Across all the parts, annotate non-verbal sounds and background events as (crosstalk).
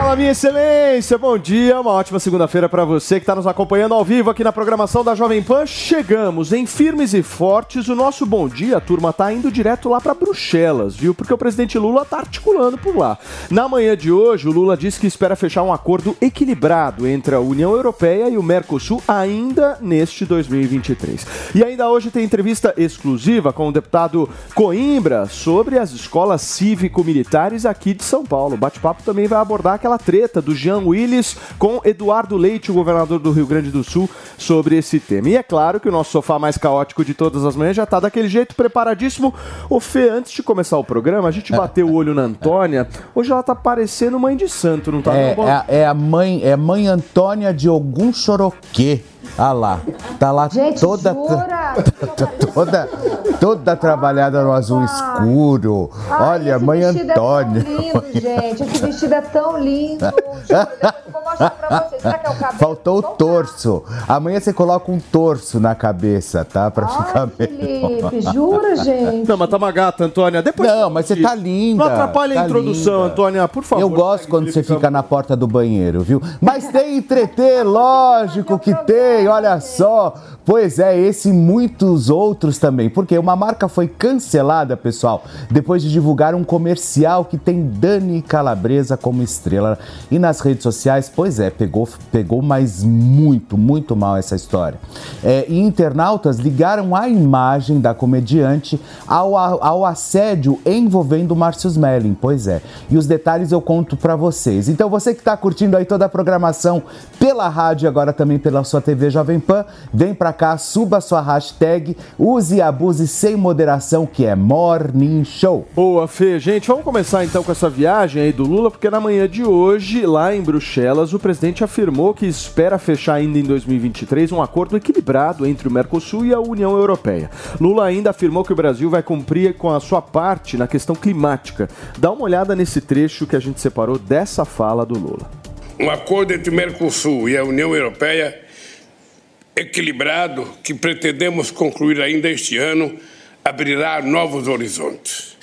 Fala, minha excelência, bom dia, uma ótima segunda-feira para você que está nos acompanhando ao vivo aqui na programação da Jovem Pan. Chegamos em firmes e fortes. O nosso bom dia, a turma tá indo direto lá para Bruxelas, viu? Porque o presidente Lula tá articulando por lá. Na manhã de hoje, o Lula disse que espera fechar um acordo equilibrado entre a União Europeia e o Mercosul ainda neste 2023. E ainda hoje tem entrevista exclusiva com o deputado Coimbra sobre as escolas cívico-militares aqui de São Paulo. O bate-papo também vai abordar aquela treta do Jean Willis com Eduardo Leite, o governador do Rio Grande do Sul, sobre esse tema. E é claro que o nosso sofá mais caótico de todas as manhãs já está daquele jeito preparadíssimo. O Fê, antes de começar o programa, a gente bateu o olho na Antônia. Hoje ela tá parecendo mãe de santo, não tá? É, é, é a mãe, é mãe Antônia de algum Choroquê. Ah lá, tá lá Gente, toda, jura? (laughs) toda, toda trabalhada no azul escuro. Ai, Olha, esse mãe Antônia. É tão lindo, gente. Esse vestido é tão lindo. Vou mostrar pra vocês. Será que é o (laughs) cabelo? Faltou o torso. Amanhã você coloca um torso na cabeça, tá? Pra ficar Ai, melhor. Felipe, jura, gente? Não, mas tá uma gata, Antônia. Depois Não, mas você tá linda. Não atrapalha tá a introdução, linda. Antônia, por favor. Eu gosto Segue, quando você fica na porta do banheiro, viu? Mas tem entreter, lógico que tem, olha só. Pois é, esse e muitos outros também. Porque uma marca foi cancelada, pessoal, depois de divulgar um comercial que tem Dani Calabresa como estrela. E nas redes sociais, pois é, pegou, pegou mas muito, muito mal essa história. É, e internautas ligaram a imagem da comediante ao, ao assédio envolvendo Márcio Smelling, pois é. E os detalhes eu conto pra vocês. Então você que tá curtindo aí toda a programação pela rádio agora também pela sua TV Jovem Pan, vem pra cá, suba sua hashtag, use e abuse sem moderação, que é Morning Show. Boa, Fê. Gente, vamos começar então com essa viagem aí do Lula, porque na manhã de hoje, lá em Bruxelas, o presidente afirmou que espera fechar ainda em 2023 um acordo equilibrado entre o Mercosul e a União Europeia. Lula ainda afirmou que o Brasil vai cumprir com a sua parte na questão climática. Dá uma olhada nesse trecho que a gente separou dessa fala do Lula. Um acordo entre o Mercosul e a União Europeia equilibrado que pretendemos concluir ainda este ano abrirá novos horizontes.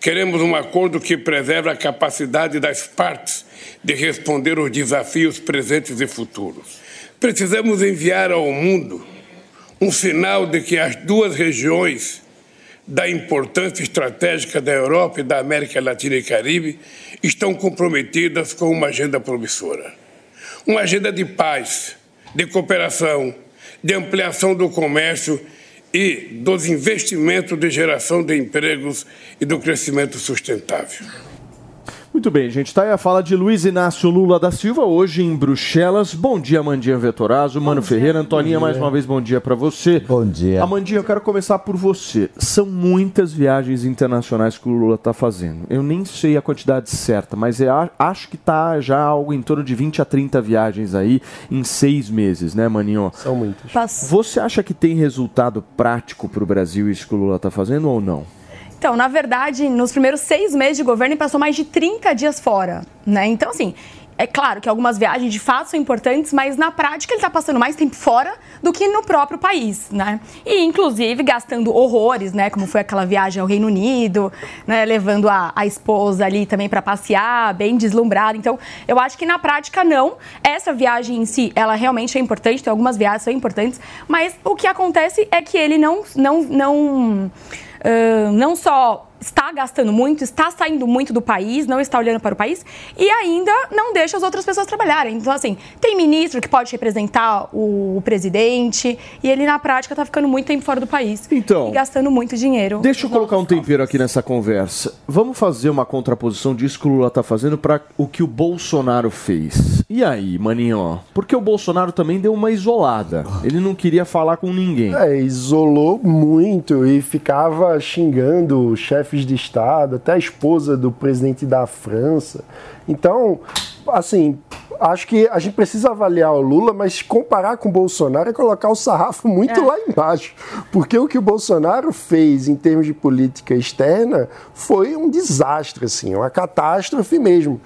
Queremos um acordo que preserve a capacidade das partes de responder aos desafios presentes e futuros. Precisamos enviar ao mundo um sinal de que as duas regiões da importância estratégica da Europa e da América Latina e Caribe estão comprometidas com uma agenda promissora. Uma agenda de paz, de cooperação, de ampliação do comércio e dos investimentos de geração de empregos e do crescimento sustentável. Muito bem, gente. Tá aí a fala de Luiz Inácio Lula da Silva, hoje em Bruxelas. Bom dia, Mandinha Vetorazo, Mano Ferreira. Antoninha, mais uma vez, bom dia para você. Bom dia. Amandinha, eu quero começar por você. São muitas viagens internacionais que o Lula tá fazendo. Eu nem sei a quantidade certa, mas eu a- acho que tá já algo em torno de 20 a 30 viagens aí em seis meses, né, Maninho? São muitas. Você acha que tem resultado prático pro Brasil isso que o Lula tá fazendo ou não? Então, na verdade, nos primeiros seis meses de governo, ele passou mais de 30 dias fora, né? Então, assim, é claro que algumas viagens de fato são importantes, mas na prática ele está passando mais tempo fora do que no próprio país, né? E, inclusive, gastando horrores, né? Como foi aquela viagem ao Reino Unido, né? Levando a, a esposa ali também para passear, bem deslumbrada. Então, eu acho que na prática, não. Essa viagem em si, ela realmente é importante, tem algumas viagens são importantes, mas o que acontece é que ele não... não, não não só está gastando muito, está saindo muito do país, não está olhando para o país e ainda não deixa as outras pessoas trabalharem. Então, assim, tem ministro que pode representar o, o presidente e ele, na prática, está ficando muito tempo fora do país Então, e gastando muito dinheiro. Deixa eu colocar um tempero aqui nessa conversa. Vamos fazer uma contraposição disso que o Lula tá fazendo para o que o Bolsonaro fez. E aí, maninho? Porque o Bolsonaro também deu uma isolada. Ele não queria falar com ninguém. É, isolou muito e ficava xingando chefes de Estado, até a esposa do presidente da França. Então, assim, acho que a gente precisa avaliar o Lula, mas comparar com o Bolsonaro é colocar o sarrafo muito lá embaixo. Porque o que o Bolsonaro fez em termos de política externa foi um desastre, assim, uma catástrofe mesmo.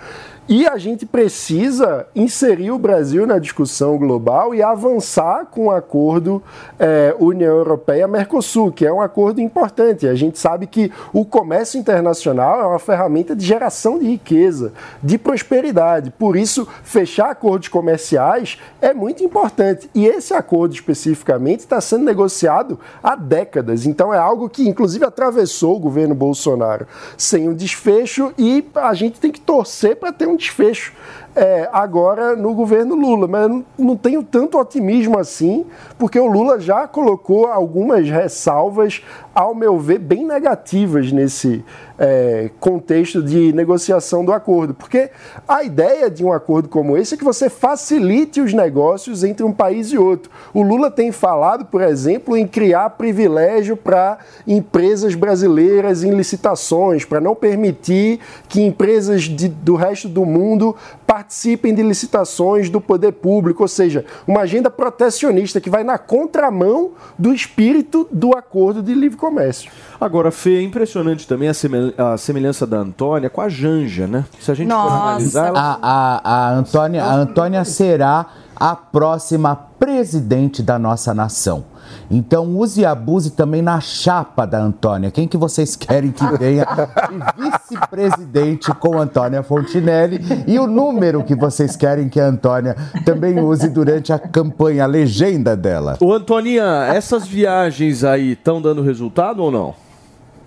E a gente precisa inserir o Brasil na discussão global e avançar com o acordo eh, União Europeia-Mercosul, que é um acordo importante. A gente sabe que o comércio internacional é uma ferramenta de geração de riqueza, de prosperidade. Por isso, fechar acordos comerciais é muito importante. E esse acordo especificamente está sendo negociado há décadas. Então é algo que, inclusive, atravessou o governo Bolsonaro sem um desfecho e a gente tem que torcer para ter um desfecho é, agora no governo Lula. Mas eu não, tenho tanto otimismo assim, porque o Lula já colocou algumas ressalvas, ao meu ver, bem negativas nesse é, contexto de negociação do acordo. Porque a ideia de um acordo como esse é que você facilite os negócios entre um país e outro. O Lula tem falado, por exemplo, em criar privilégio para empresas brasileiras em licitações, para não permitir que empresas de- do resto do mundo participem de licitações do poder público, ou seja, uma agenda protecionista que vai na contramão do espírito do acordo de livre comércio. Agora, Fê, é impressionante também a, semel- a semelhança da Antônia com a Janja, né? Se a gente for Nossa. analisar, ela... A, a, a, Antônia, a Antônia será a próxima presidente da nossa nação. Então use e abuse também na chapa da Antônia. Quem que vocês (laughs) querem que venha de vice-presidente com Antônia Fontinelli e o número que vocês querem que a Antônia também use durante a campanha, a legenda dela. Ô, Antoninha, essas viagens aí estão dando resultado ou não?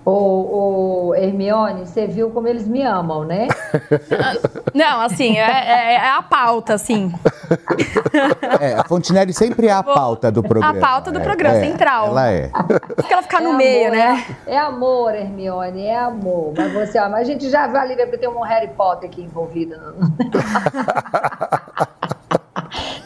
Ô, ô, Hermione, você viu como eles me amam, né? (laughs) Não, assim, é, é- é a pauta, assim. É, a Fontinelli sempre é a pauta do programa. A pauta do É, programa, é, central. Ela é. Porque ela ficar no É meio, amor, né? É, é amor, Hermione, é amor. Mas você, ó, mas a gente já vai ali porque tem um Harry Potter aqui envolvido. (laughs)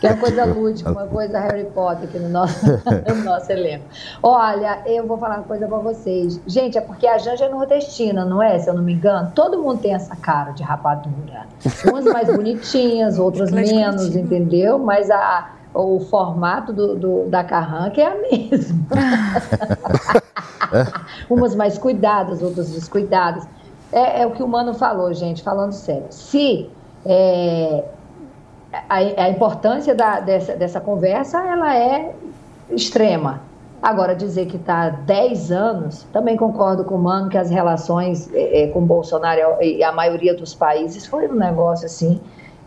Tem uma coisa (laughs) lúdica, uma coisa Harry Potter aqui no nosso, (laughs) no nosso elenco. Olha, eu vou falar uma coisa pra vocês. Gente, é porque a Janja é nordestina, não é? Se eu não me engano. Todo mundo tem essa cara de rapadura. Umas mais bonitinhas, outras menos, entendeu? Mas a, o formato do, do- da carranca é a mesma. (laughs) Umas mais cuidadas, outras descuidadas. É, é o que o Mano falou, gente, falando sério. Se é, a, a importância da- dessa, dessa conversa ela é extrema. Agora, dizer que está há 10 anos, também concordo com o Mano que as relações eh, com Bolsonaro e a maioria dos países foi um negócio assim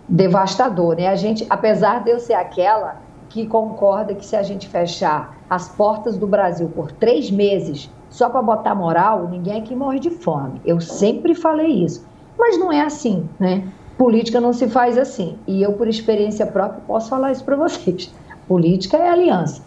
devastador. Né? A gente, apesar de eu ser aquela que concorda que se a gente fechar as portas do Brasil por três meses só para botar moral, ninguém aqui morre de fome. Eu sempre falei isso. Mas não é assim, né? Política não se faz assim. E eu, por experiência própria, posso falar isso para vocês. Política é aliança.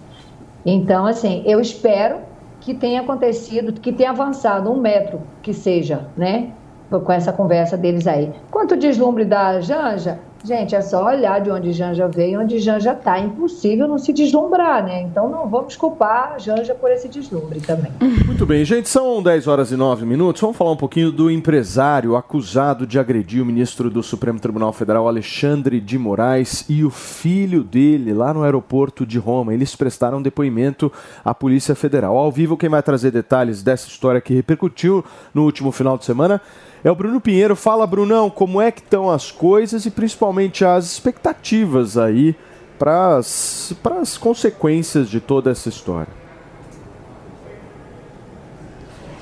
Então, assim, eu espero que tenha acontecido, que tenha avançado um metro que seja, né? Com essa conversa deles aí. Quanto deslumbre da Janja, gente, é só olhar de onde Janja veio onde Janja está. É impossível não se deslumbrar, né? Então não vamos culpar Janja por esse deslumbre também. Muito bem, gente, são 10 horas e 9 minutos. Vamos falar um pouquinho do empresário acusado de agredir o ministro do Supremo Tribunal Federal, Alexandre de Moraes, e o filho dele lá no aeroporto de Roma. Eles prestaram depoimento à Polícia Federal. Ao vivo, quem vai trazer detalhes dessa história que repercutiu no último final de semana é o Bruno Pinheiro. Fala, Brunão, como é que estão as coisas e principalmente as expectativas aí para as consequências de toda essa história.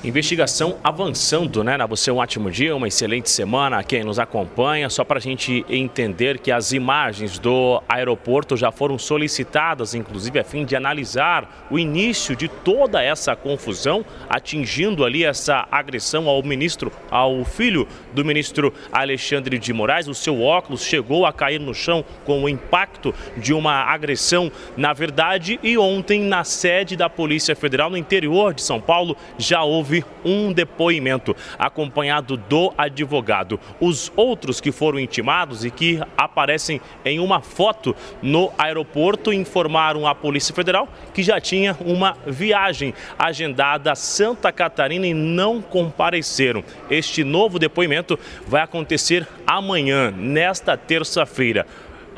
Investigação avançando, né? Você um ótimo dia, uma excelente semana a quem nos acompanha. Só para a gente entender que as imagens do aeroporto já foram solicitadas, inclusive a fim de analisar o início de toda essa confusão, atingindo ali essa agressão ao ministro, ao filho do ministro Alexandre de Moraes. O seu óculos chegou a cair no chão com o impacto de uma agressão, na verdade, e ontem na sede da Polícia Federal no interior de São Paulo já houve houve um depoimento acompanhado do advogado. Os outros que foram intimados e que aparecem em uma foto no aeroporto informaram à Polícia Federal que já tinha uma viagem agendada a Santa Catarina e não compareceram. Este novo depoimento vai acontecer amanhã, nesta terça-feira.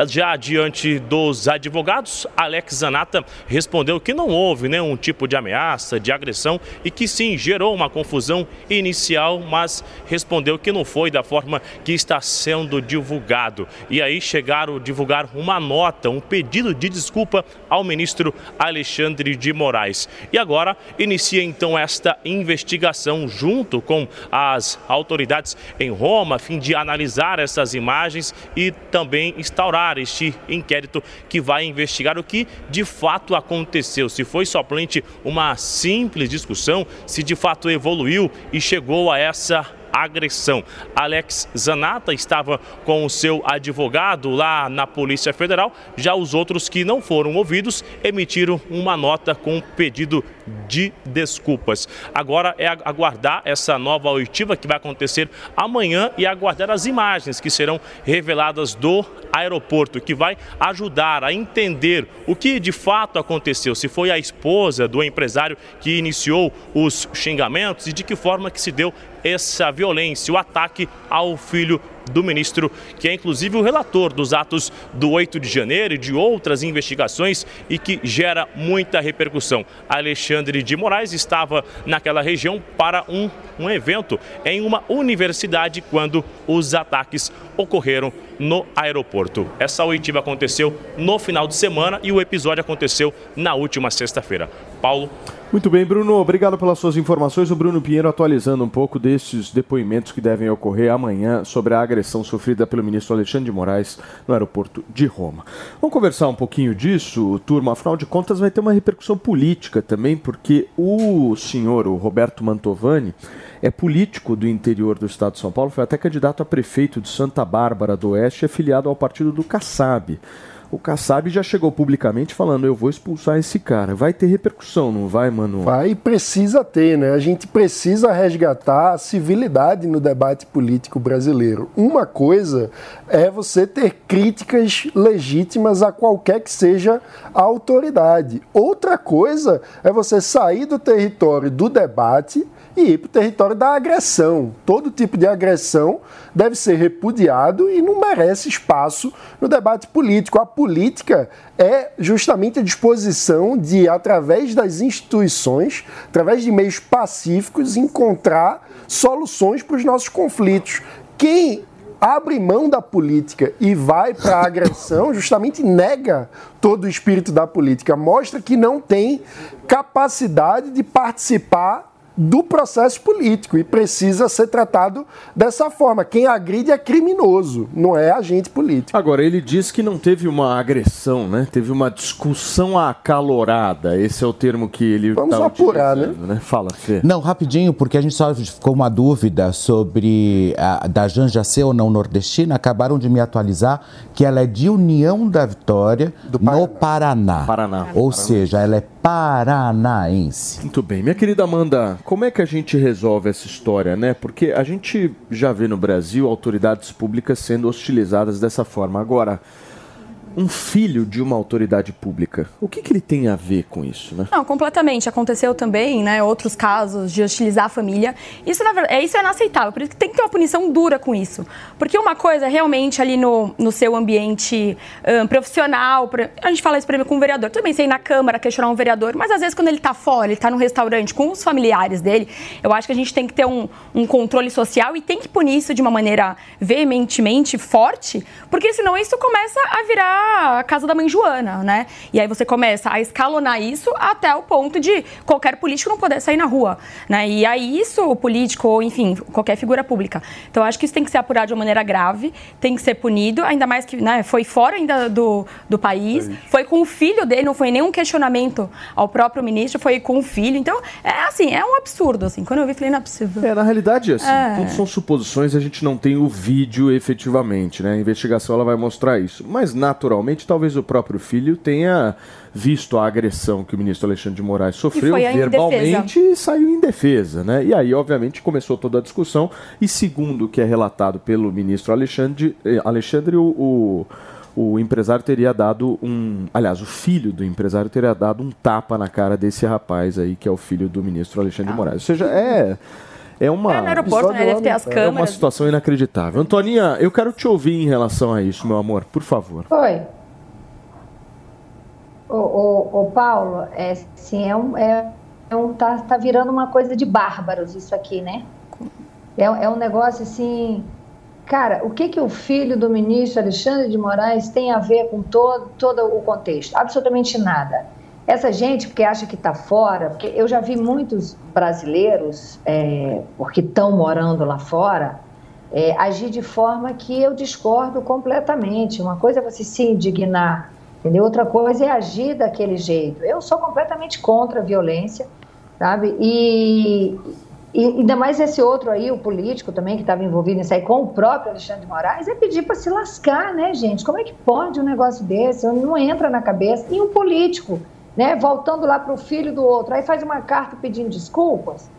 Já diante dos advogados, Alex Zanata respondeu que não houve nenhum tipo de ameaça, de agressão e que sim gerou uma confusão inicial, mas respondeu que não foi da forma que está sendo divulgado. E aí chegaram a divulgar uma nota, um pedido de desculpa ao ministro Alexandre de Moraes. E agora inicia então esta investigação junto com as autoridades em Roma, a fim de analisar essas imagens e também instaurar este inquérito que vai investigar o que de fato aconteceu. Se foi somente uma simples discussão, se de fato evoluiu e chegou a essa agressão. Alex Zanata estava com o seu advogado lá na Polícia Federal. Já os outros que não foram ouvidos emitiram uma nota com pedido de desculpas. Agora é aguardar essa nova oitiva que vai acontecer amanhã e aguardar as imagens que serão reveladas do aeroporto, que vai ajudar a entender o que de fato aconteceu, se foi a esposa do empresário que iniciou os xingamentos e de que forma que se deu essa violência, o ataque ao filho do ministro, que é inclusive o relator dos atos do 8 de janeiro e de outras investigações e que gera muita repercussão. Alexandre de Moraes estava naquela região para um, um evento em uma universidade quando os ataques ocorreram no aeroporto. Essa oitiva aconteceu no final de semana e o episódio aconteceu na última sexta-feira. Paulo. Muito bem, Bruno. Obrigado pelas suas informações. O Bruno Pinheiro atualizando um pouco desses depoimentos que devem ocorrer amanhã sobre a agressão sofrida pelo ministro Alexandre de Moraes no aeroporto de Roma. Vamos conversar um pouquinho disso, turma. Afinal de contas, vai ter uma repercussão política também, porque o senhor, o Roberto Mantovani, é político do interior do estado de São Paulo, foi até candidato a prefeito de Santa Bárbara do Oeste, afiliado ao partido do Kassab o Kassab já chegou publicamente falando: eu vou expulsar esse cara. Vai ter repercussão, não vai, mano? Vai e precisa ter, né? A gente precisa resgatar a civilidade no debate político brasileiro. Uma coisa é você ter críticas legítimas a qualquer que seja a autoridade. Outra coisa é você sair do território do debate e ir para o território da agressão. Todo tipo de agressão deve ser repudiado e não merece espaço no debate político. A política é justamente a disposição de, através das instituições, através de meios pacíficos, encontrar soluções para os nossos conflitos. Quem abre mão da política e vai para a agressão, (laughs) justamente nega todo o espírito da política, mostra que não tem capacidade de participar do processo político e precisa ser tratado dessa forma. Quem agride é criminoso, não é agente político. Agora, ele diz que não teve uma agressão, né? Teve uma discussão acalorada. Esse é o termo que ele Vamos tá apurar, né? né? Fala, Fê. Não, rapidinho, porque a gente só ficou uma dúvida sobre a, da Janja ser ou não nordestina. Acabaram de me atualizar que ela é de União da Vitória, Paraná. no Paraná. Paraná. Ou Paraná. seja, ela é paranaense. Muito bem. Minha querida Amanda, como é que a gente resolve essa história, né? Porque a gente já vê no Brasil autoridades públicas sendo hostilizadas dessa forma. Agora, um filho de uma autoridade pública. O que, que ele tem a ver com isso, né? Não, completamente. Aconteceu também, né, outros casos de hostilizar a família. Isso, na verdade, é, isso é inaceitável. Por isso que tem que ter uma punição dura com isso. Porque uma coisa é realmente ali no, no seu ambiente um, profissional, a gente fala isso, exemplo, com um vereador. Também sei na Câmara questionar um vereador, mas às vezes quando ele está fora, ele está num restaurante com os familiares dele, eu acho que a gente tem que ter um, um controle social e tem que punir isso de uma maneira veementemente forte, porque senão isso começa a virar a casa da mãe Joana, né? E aí você começa a escalonar isso até o ponto de qualquer político não poder sair na rua, né? E aí isso, o político, ou enfim, qualquer figura pública. Então, acho que isso tem que ser apurado de uma maneira grave, tem que ser punido, ainda mais que né, foi fora ainda do, do país, foi com o filho dele, não foi nenhum questionamento ao próprio ministro, foi com o filho. Então, é assim, é um absurdo, assim. Quando eu vi, falei, não é possível. É, na realidade, assim, É. tudo são suposições, a gente não tem o vídeo efetivamente, né? A investigação ela vai mostrar isso. Mas, naturalmente, talvez o próprio filho tenha visto a agressão que o ministro Alexandre de Moraes sofreu verbalmente e saiu em defesa, né? E aí, obviamente, começou toda a discussão. E segundo o que é relatado pelo ministro Alexandre, eh, Alexandre o, o, o empresário teria dado um. Aliás, o filho do empresário teria dado um tapa na cara desse rapaz aí, que é o filho do ministro Alexandre de Moraes. Ou seja, é. É uma. É no aeroporto, né? Deve ter as É uma câmeras. situação inacreditável. Antoninha, eu quero te ouvir em relação a isso, meu amor, por favor. Oi. Ô, ô, ô, Paulo, é, assim, é um, é, é um tá, tá virando uma coisa de bárbaros isso aqui, né? É, é um negócio assim. Cara, o que, que o filho do ministro Alexandre de Moraes tem a ver com todo, todo o contexto? Absolutamente nada. Essa gente, porque acha que está fora, porque eu já vi muitos brasileiros, é, porque estão morando lá fora, é, agir de forma que eu discordo completamente. Uma coisa é você se indignar, entendeu? Outra coisa é agir daquele jeito. Eu sou completamente contra a violência, sabe? E, e ainda mais esse outro aí, o político também, que estava envolvido nisso aí, com o próprio Alexandre de Moraes, é pedir para se lascar, né, gente? Como é que pode um negócio desse? Não entra na cabeça. E um político, né, voltando lá para o filho do outro, aí faz uma carta pedindo desculpas.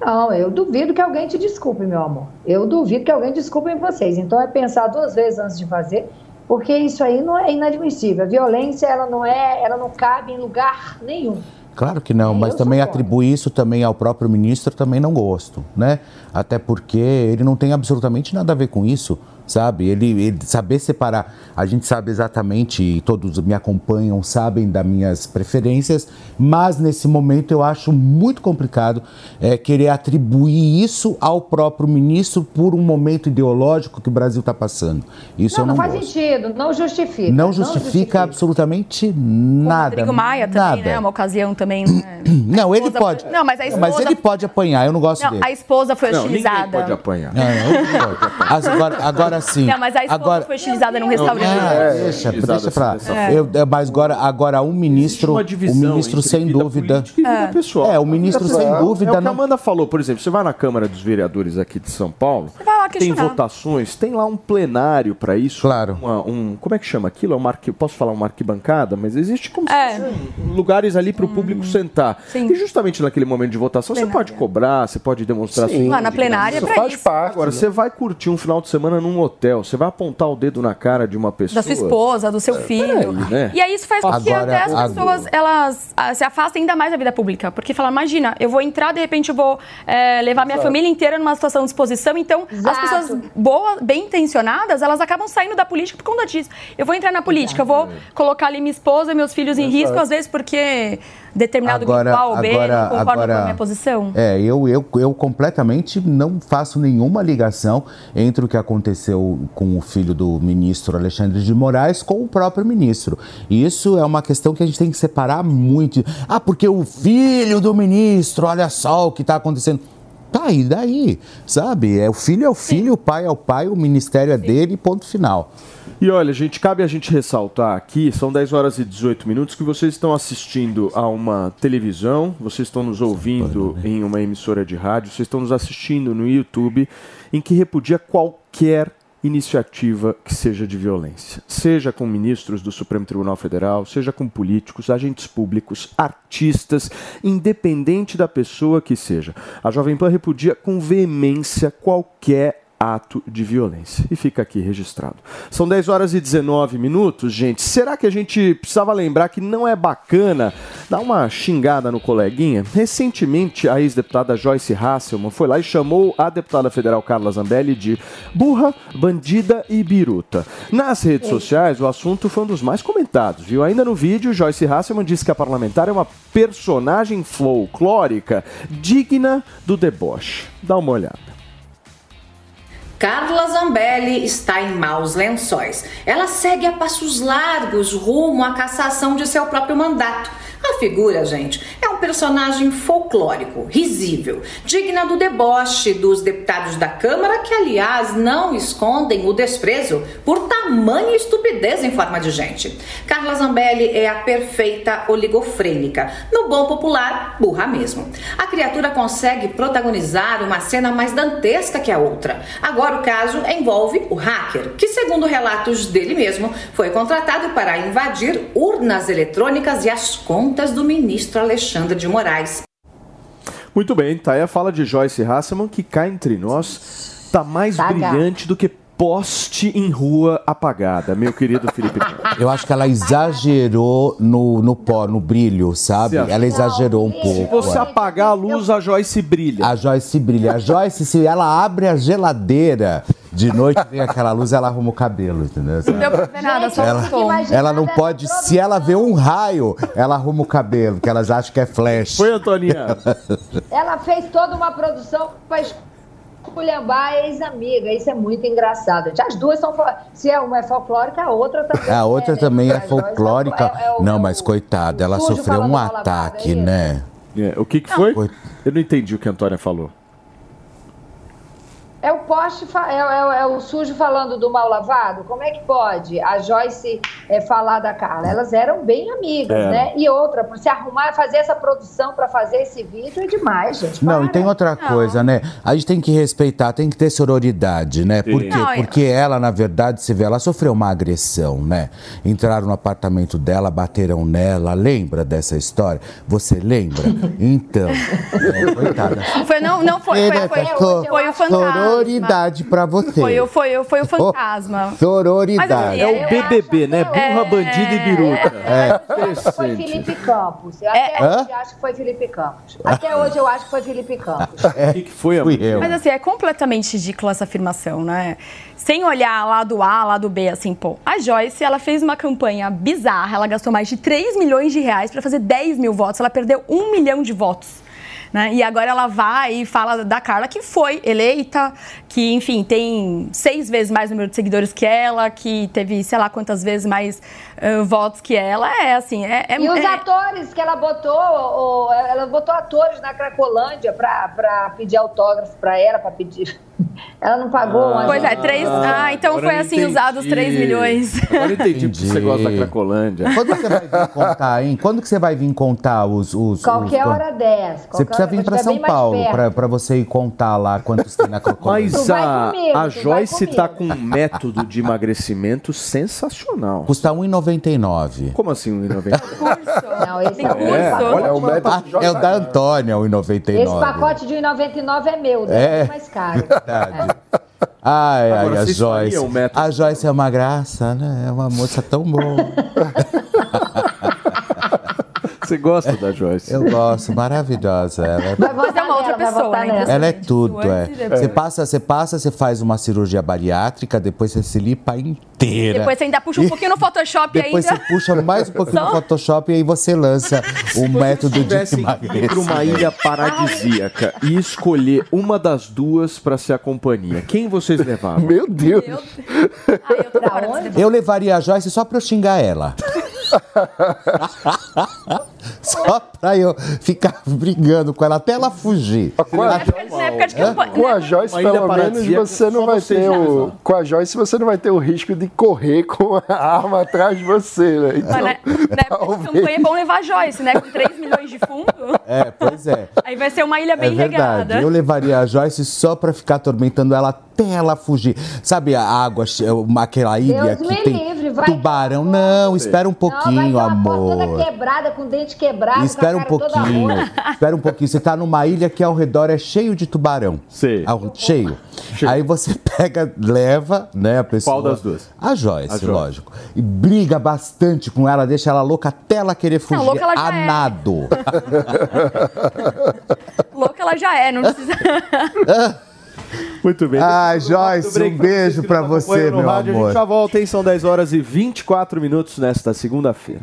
Não, eu duvido que alguém te desculpe, meu amor. Eu duvido que alguém desculpe em vocês. Então é pensar duas vezes antes de fazer, porque isso aí não é inadmissível. A violência, ela não é, ela não cabe em lugar nenhum. Claro que não, mas eu também atribuir isso também ao próprio ministro também não gosto, né? Até porque ele não tem absolutamente nada a ver com isso, sabe? Ele, ele saber separar, a gente sabe exatamente, e todos me acompanham, sabem das minhas preferências, mas nesse momento eu acho muito complicado é, querer atribuir isso ao próprio ministro por um momento ideológico que o Brasil está passando. Isso não, eu não não faz gosto. sentido, não justifica. Não justifica absolutamente nada. Rodrigo Maia também, nada. né? Uma ocasião também. né? (clears throat) Não, ele pode. Não, mas a esposa. Mas ele pode apanhar, eu não gosto Não, dele. a esposa foi Não, ninguém hostilizada. pode apanhar. Não, não pode. As- Agora, agora sim. Não, mas a esposa agora, foi hostilizada num restaurante. Ah, deixa, utilizado deixa pra. dessa Eu- é, mas agora, agora um ministro, uma o ministro entre sem vida dúvida. e vida pessoal. É, o ministro sem É dúvida o que a não. Amanda falou, por exemplo, você vai na Câmara dos Vereadores aqui de São Paulo, vai lá tem votações, tem lá um plenário para isso. Claro. uma- um, como é que chama aquilo? É uma arqui, posso falar uma arquibancada, mas existe como É. lugares ali para o público sentar. Sim. E justamente naquele momento de votação, você Plenária. pode cobrar, você pode demonstrar Sim. Lá na plenária é Isso pra faz isso. parte. Agora, você vai curtir um final de semana num hotel, você vai apontar o dedo na cara de uma pessoa. Da sua esposa, do seu filho. peraí, né? E aí isso faz com que Agora, até as pessoas elas ah, se afastem ainda mais da vida pública. Porque fala, imagina, eu vou entrar, de repente eu vou eh, levar minha família inteira numa situação de exposição. Então, as Exato. pessoas boas, bem intencionadas, elas acabam saindo da política por conta disso. Eu vou entrar na política, eu vou colocar ali minha esposa e meus filhos em risco, às vezes porque determinado Agora- grupo A ou B agora- não concorda com agora- a minha posição. É, eu, eu, eu completamente não faço nenhuma ligação entre o que aconteceu com o filho do ministro Alexandre de Moraes com o próprio ministro. E isso é uma questão que a gente tem que separar muito. Ah, porque o filho do ministro, olha só o que está acontecendo. Tá, e daí? Sabe? É, o filho é o filho, o pai é o pai, o ministério é dele, ponto final. E olha, gente, cabe a gente ressaltar aqui, são 10 horas e 18 minutos, que vocês estão assistindo a uma televisão, vocês estão nos ouvindo em uma emissora de rádio, vocês estão nos assistindo no YouTube, em que repudia qualquer iniciativa que seja de violência. Seja com ministros do Supremo Tribunal Federal, seja com políticos, agentes públicos, artistas, independente da pessoa que seja. A Jovem Pan repudia com veemência qualquer ato de violência. E fica aqui registrado. São 10 horas e 19 minutos, gente. Será que a gente precisava lembrar que não é bacana dar uma xingada no coleguinha? Recentemente, a ex-deputada Joyce Hasselman foi lá e chamou a deputada federal Carla Zambelli de burra, bandida e biruta. Nas redes sociais, o assunto foi um dos mais comentados, viu? Ainda no vídeo, Joyce Hasselman disse que a parlamentar é uma personagem folclórica digna do deboche. Dá uma olhada. Carla Zambelli está em maus lençóis. Ela segue a passos largos rumo à cassação de seu próprio mandato. A figura, gente, é um personagem folclórico, risível, digna do deboche dos deputados da Câmara, que, aliás, não escondem o desprezo por tamanha estupidez em forma de gente. Carla Zambelli é a perfeita oligofrênica. No bom popular, burra mesmo. A criatura consegue protagonizar uma cena mais dantesca que a outra. Agora o caso envolve o hacker, que, segundo relatos dele mesmo, foi contratado para invadir urnas eletrônicas e as contas do ministro Alexandre de Moraes. Muito bem, tá aí a fala de Joyce Hasselman, que cá entre nós tá mais brilhante do que poste em rua apagada, meu querido Felipe. (laughs) Eu acho que ela exagerou no, no pó, no brilho, sabe? Acha? Ela exagerou um Se pouco. você é. apagar a luz, a Joyce brilha. A Joyce brilha. A Joyce, se ela abre a geladeira de noite, vem aquela luz, ela arruma o cabelo, entendeu? Não deu pra ver nada, só Ela, ela não pode, se ela vê um raio, ela arruma o cabelo, que elas acham que é flash. Foi, Antoninha? (laughs) Ela fez toda uma produção para esculhambar a ex-amiga. Isso é muito engraçado. As duas são. Se é uma é folclórica, a outra também. A outra né? também é A Joyce folclórica. é- é o- Não, é mas coitada, ela sofreu um ataque, é isso? né? É, o que, que foi? Eu não entendi o que a Antônia falou. É o poste, é, é- é o sujo falando do mal lavado? Como é que pode a Joyce é, falar da Carla? Elas eram bem amigas, né? E outra, por se arrumar, fazer essa produção para fazer esse vídeo é demais, gente. Não, e tem outra coisa, né? A gente tem que respeitar, tem que ter sororidade, né? Por quê? Não, Porque ela, na verdade, você vê, ela sofreu uma agressão, né? Entraram no apartamento dela, bateram nela. Lembra dessa história? Você lembra? (laughs) Então, é, coitada. Foi, não, não foi, foi, foi, So- foi o fantasma. Sororidade pra você. Foi, o- foi, o- foi o fantasma. Sororidade. Mas, assim, É o BBB, né? Burra, É. bandido e biruta. É. Foi Felipe Campos. Eu até É. hoje acho que foi Felipe Campos. Até hoje eu acho que foi Felipe Campos. O (laughs) que, que foi, amor? Fui eu. Mas assim, é completamente ridícula essa afirmação, né? Sem olhar lado A, lado B, assim, pô. A Joyce, ela fez uma campanha bizarra, ela gastou mais de 3 milhões de reais para fazer 10 mil votos, ela perdeu um milhão de votos. Né? E agora ela vai e fala da Carla, que foi eleita, que, enfim, tem seis vezes mais número de seguidores que ela, que teve, sei lá quantas vezes mais ah, votos que ela. É assim, é. é E os é- atores que ela botou, o- ela botou atores na Cracolândia pra pedir autógrafo pra ela, pra pedir. Ela não pagou uma Pois é, três. Ah, então agora foi assim entendi. usados 3 milhões. Agora eu entendi porque você gosta da Cracolândia. Quando que você vai vir contar, hein? Quando que você vai vir contar os... os Qualquer os- hora dessa. Você precisa vir para São Paulo pra, pra você ir contar lá quantos tem na Crocodilo. (laughs) Mas a, comigo, a Joyce tá com um método de emagrecimento sensacional. Custa R$ 1,99. Como assim 1,99? Não, esse é, curso. É, Olha, o método Ah, é o da Antônia, o 1,99. Esse pacote de 1,99 é meu, É. é mais caro. Verdade. Ai, ai, Agora, a vocês Joyce. método? A Joyce é uma graça, né? É uma moça tão boa. (laughs) Você gosta da Joyce? Eu gosto, maravilhosa. Ela é, Vai Mas é uma outra nela, pessoa, votar né? ela é tudo, é. depois. Você passa, você passa, você faz uma cirurgia bariátrica, depois você se limpa inteira. Depois você ainda puxa um pouquinho no Photoshop Depois ainda. você puxa mais um pouquinho no? Photoshop e aí você lança o método de ir para uma ilha paradisíaca e escolher uma das duas para ser a companhia, quem vocês levavam? Meu Deus. Meu Deus. Ai, eu. Eu levaria a Joyce só pra eu xingar ela. (laughs) só pra eu ficar brigando com ela até ela fugir. Com a, com a Joyce, Uma ilha pelo menos, você não vai ter o. Com a Joyce, você não vai ter o risco de correr (laughs) com a arma atrás de você, né? Então, Mas, né, na época de (laughs) talvez. campanha é bom levar a Joyce, né? Com 3 milhões de fundo. É, pois é. Aí vai ser uma ilha É bem verdade. regada. Eu levaria a Joyce só pra ficar atormentando ela até ela fugir. Sabe a água, aquela ilha Deus que tem livre, vai tubarão? Não, espera um vai pouquinho, porta amor. toda quebrada, com dente quebrado, Espera um pouquinho. Espera um pouquinho. Você tá numa ilha que ao redor é cheio de tubarão. Sei. Ao- cheio. Aí você (laughs) pega, leva, né, a pessoa. Qual das duas? A Joyce, A Joyce. lógico. E briga bastante com ela, deixa ela louca até ela querer fugir louca ela já é. nado. (laughs) Louca ela já é, não precisa. (laughs) Muito bem. Ai, Joyce, um beijo nos você, meu rádio. A amor. gente já volta, hein? São 10 horas e 24 minutos nesta segunda-feira.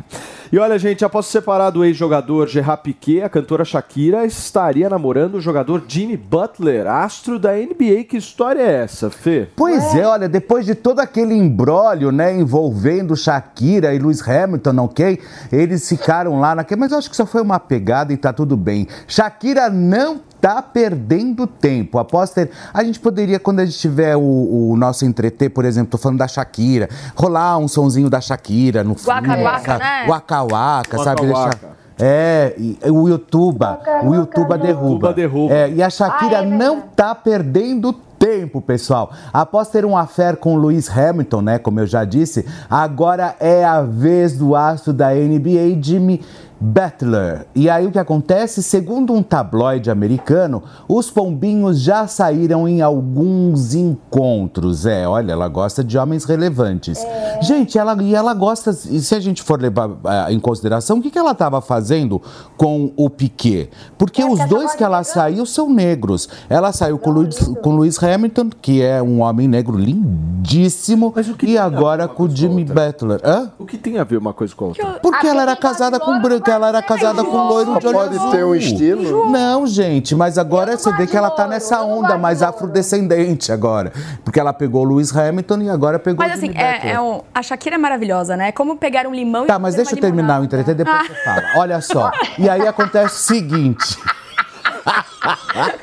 E olha, gente, após se separar do ex-jogador Gerard Piquet, a cantora Shakira estaria namorando o jogador Jimmy Butler, astro da NBA. Que história é essa, Fê? Pois é, olha, depois de todo aquele embrólio, né, envolvendo Shakira e Lewis Hamilton, ok? Eles ficaram lá naquele, mas eu acho que só foi uma pegada e tá tudo bem. Shakira não tá perdendo tempo. Após ter. A gente poderia, quando a gente tiver o, o nosso entreter, por exemplo, tô falando da Shakira, rolar um sonzinho da Shakira no fundo, guaca, sabe? né? Waka waka, sabe? Waka Deixar- É, e o YouTube, o YouTube derruba. Youtuba derruba. É, e a Shakira Ah, é não tá perdendo tempo, pessoal. Após ter um affair com Lewis Hamilton, né, como eu já disse, agora é a vez do astro da NBA, Jimmy Butler. E aí o que acontece? Segundo um tabloide americano, os pombinhos já saíram em alguns encontros. É, olha, ela gosta de homens relevantes. Gente, ela e ela gosta, e se a gente for levar ah, em consideração, o que, que ela estava fazendo com o Piquet? Porque os dois que ela saiu são negros. Ela saiu com Lewis, com Lewis Hamilton, que é um homem negro lindíssimo, Mas o que e a agora com o a Jimmy? Butler. Hã? O que tem a ver uma coisa com a outra? Porque Ah, ela era gosta casada com branco, ela era casada com loiro de olho Pode azul. ter um estilo. Não, gente, mas agora você vê que ela tá nessa onda mais afrodescendente agora. Porque ela pegou o Lewis Hamilton e agora pegou Mas o assim, é, é um- a Shakira é maravilhosa, né? É como pegar um limão e Tá, mas deixa eu terminar o entreter, depois Ah. você fala. Olha só. E aí acontece o seguinte.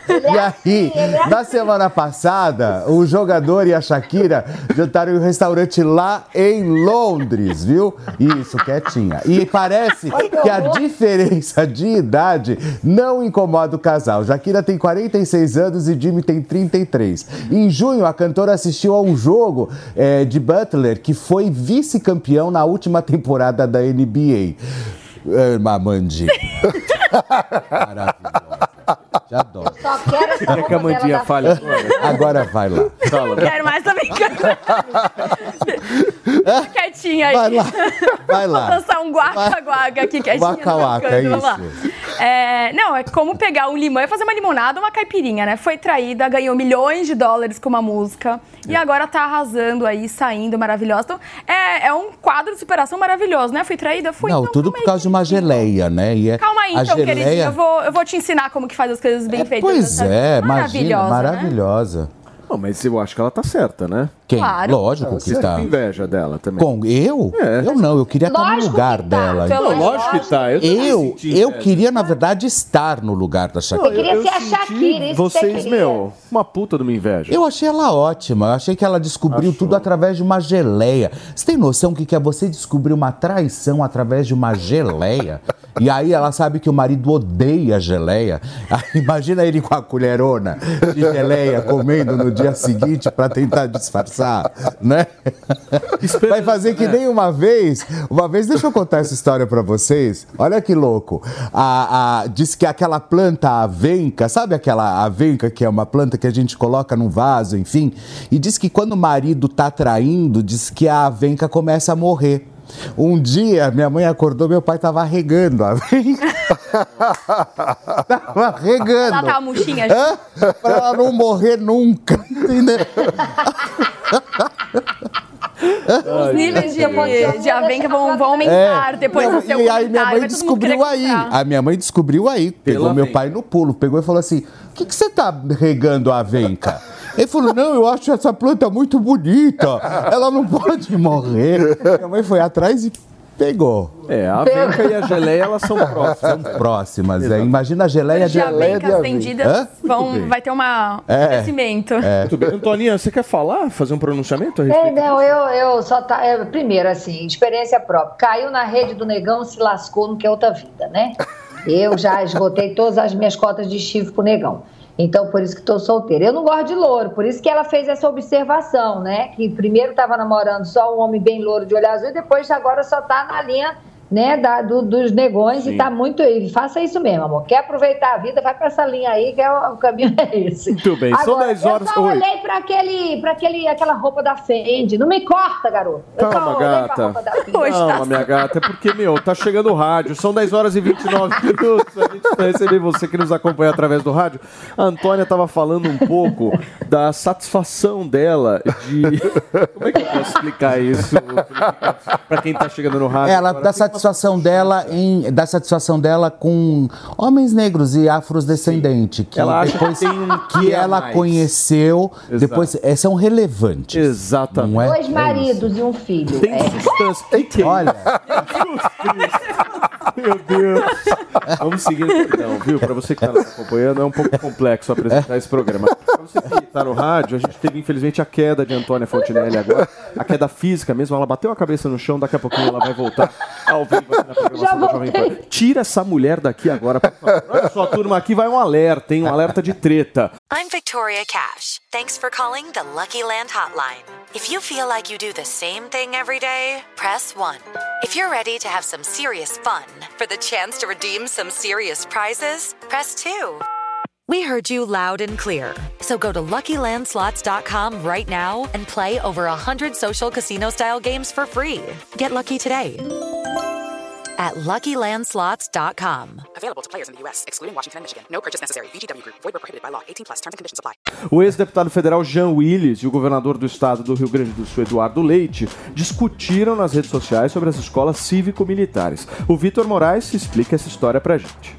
E aí, na semana passada, o jogador e a Shakira jantaram em um restaurante lá em Londres, viu? Isso, quietinha. E parece que a diferença de idade não incomoda o casal. Shakira tem 46 anos e Jimmy tem 33. Em junho, a cantora assistiu a um jogo eh, de Butler, que foi vice-campeão na última temporada da NBA. É, Mamandi. Maravilhosa. Te adoro. Só quero essa Quer que a Mandinha fale agora? (laughs) Agora vai lá. Fala. Quero mais, tô brincando. Quietinha aí. Vai lá. Vai Vou lá. lançar um guaca-guaca aqui, quietinha. Canto, é isso. É, não, é como pegar um limão e fazer uma limonada ou uma caipirinha, né? Foi traída, ganhou milhões de dólares com uma música e agora tá arrasando aí, saindo, maravilhosa. Então, é, é um quadro de superação maravilhoso, né? Fui traída? Fui. Não, então, tudo por aí, causa de uma geleia, né? E é- Calma aí, a então, geleia- queridinha. Eu vou, eu vou te ensinar como que faz as coisas bem feitas. Pois é, imagina, Maravilhosa, né? maravilhosa. Não, mas eu acho que ela tá certa, né? Quem? Claro. Lógico que Você tá. tem inveja dela também. Com eu? É. Eu não, eu queria estar no Lógico lugar que tá. dela. É Não, lógico que tá. Eu, Eu, eu queria, na verdade, estar no lugar da Shakira. Você queria ser a Shakira, isso que você Vocês, queria. meu, uma puta de uma inveja. Eu achei ela ótima. Eu achei que ela descobriu tudo através de uma geleia. Você tem noção que que é você descobrir uma traição através de uma geleia? E aí ela sabe que o marido odeia geleia. (laughs) Aí imagina ele com a colherona de geleia comendo no dia seguinte para tentar disfarçar, né? Vai fazer que nem uma vez. Uma vez, deixa eu contar essa história para vocês. Olha que louco. A, a, diz que aquela planta avenca, sabe aquela avenca que é uma planta que a gente coloca num vaso, enfim? E diz que quando o marido tá traindo, diz que a avenca começa a morrer. Um dia, minha mãe acordou, meu pai tava regando a (laughs) tava regando. Ela tava murchinha. Hã? Pra ela não morrer nunca, entendeu? (laughs) Os níveis de, de avenca vão, vão aumentar depois É. Não, do seu E aí minha mãe descobriu aí. A minha mãe descobriu aí. Pegou Pela meu avenca. pai no pulo, pegou e falou assim: o que, que você tá regando a avenca? Ele falou: não, eu acho essa planta muito bonita. Ela não pode morrer. Minha mãe foi atrás e pegou. É, a Avenca e a geleia, elas são (laughs) próximas. Próximas, é. Imagina a geleia de Geleia de vendidas vão, vai ter uma, um É. crescimento. Muito bem. Antoninha, você quer falar? Fazer um pronunciamento a É, respeito? não, eu, eu só tá. é, primeiro, assim, experiência própria. Caiu na rede do negão, se lascou no que é outra vida, né? Eu já esgotei todas as minhas cotas de chifre pro negão. Então, por isso que estou solteira. Eu não gosto de louro, por isso que ela fez essa observação, né? Que primeiro estava namorando só um homem bem louro de olho azul e depois agora só tá na linha né, da, do- dos negões Sim. e tá muito aí. Faça isso mesmo, amor. Quer aproveitar a vida, vai para essa linha aí, que é o, o caminho é esse. Muito bem, são Agora, 10 horas. Eu só olhei para aquele, para aquele, aquela roupa da Fendi. Não me corta, garoto. Eu Calma, pra gata. roupa da Fendi. Calma, minha gata. É porque, meu, tá chegando o rádio. São 10 horas e 29 (laughs) minutos. A gente vai receber você que nos acompanha através do rádio. A Antônia tava falando um pouco da satisfação dela de. (laughs) Como é que eu posso explicar isso? Pra quem tá chegando no rádio. Ela agora? dá satisfação dela em dá satisfação dela com homens negros e afrodescendentes que Ela depois que um que ela mais. conheceu, Exato. depois é, são relevantes. Exatamente. Não é? Dois maridos e um filho. Tem É. substância. Que que é Olha, (laughs) Meu Deus. Vamos seguir então, viu? Pra você que tá nos acompanhando, é um pouco complexo apresentar esse programa. Pra você que tá no rádio, a gente teve, infelizmente, a queda de Antônia Fontinelli agora. A queda física mesmo, ela bateu a cabeça no chão, daqui a pouquinho ela vai voltar ao vivo Já voltei. Tira essa mulher daqui agora, por favor. Olha só, turma, aqui vai um alerta, hein? Um alerta de treta. I'm Victoria Cash. Thanks for calling the Lucky Land Hotline. If you feel like you do the same thing every day, press 1. If you're ready to have some serious fun for the chance to redeem some serious prizes, press 2. We heard you loud and clear. So go to LuckyLandSlots.com right now and play over 100 social casino style games for free. Get lucky today at LuckyLandSlots.com. Available to players in the U.S., excluding Washington and Michigan. No purchase necessary. VGW Group. Void where prohibited by law. 18 plus. Terms and conditions apply. O ex-deputado federal Jean Willis e o governador do estado do Rio Grande do Sul, Eduardo Leite, discutiram nas redes sociais sobre as escolas cívico-militares. O Vitor Moraes explica essa história pra gente.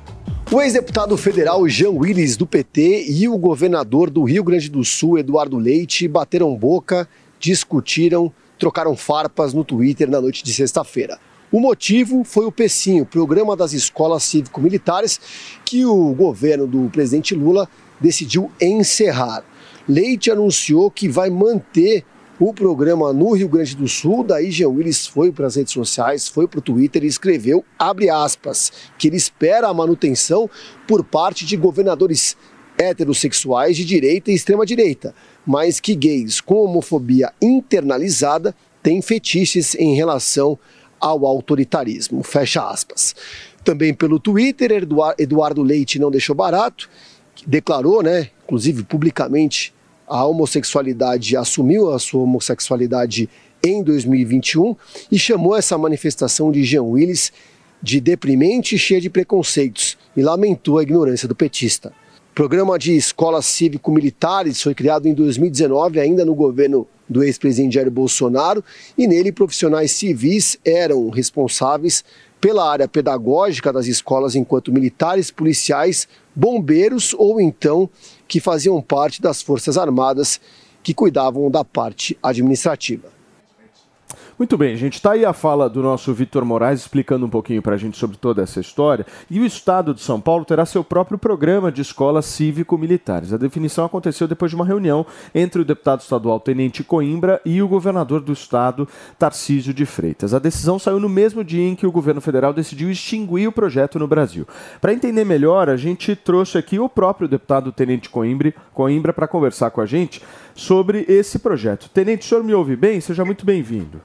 O ex-deputado federal Jean Willis, do PT, e o governador do Rio Grande do Sul, Eduardo Leite, bateram boca, discutiram, trocaram farpas no Twitter na noite de sexta-feira. O motivo foi o PECIM, o Programa das Escolas Cívico-Militares, que o governo do presidente Lula decidiu encerrar. Leite anunciou que vai manter o programa no Rio Grande do Sul. Daí Jean Willis foi para as redes sociais, foi para o Twitter e escreveu, abre aspas, que ele espera a manutenção por parte de governadores heterossexuais de direita e extrema-direita, mas que gays com homofobia internalizada têm fetiches em relação ao autoritarismo. Fecha aspas. Também pelo Twitter, Eduar- Eduardo Leite não deixou barato, declarou, né, inclusive publicamente, a homossexualidade, assumiu a sua homossexualidade em 2021 e chamou essa manifestação de Jean Willis de deprimente e cheia de preconceitos e lamentou a ignorância do petista. O programa de escolas cívico-militares foi criado em 2019, ainda no governo do ex-presidente Jair Bolsonaro, e nele profissionais civis eram responsáveis pela área pedagógica das escolas enquanto militares, policiais, bombeiros ou então que faziam parte das Forças Armadas que cuidavam da parte administrativa. Muito bem, gente. Tá aí a fala do nosso Vitor Moraes explicando um pouquinho pra gente sobre toda essa história. E o Estado de São Paulo terá seu próprio programa de escolas cívico-militares. A definição aconteceu depois de uma reunião entre o deputado estadual Tenente Coimbra e o governador do estado, Tarcísio de Freitas. A decisão saiu no mesmo dia em que o governo federal decidiu extinguir o projeto no Brasil. Para entender melhor, a gente trouxe aqui o próprio deputado Tenente Coimbra, Coimbra para conversar com a gente sobre esse projeto. Tenente, o senhor me ouve bem? Seja muito bem-vindo.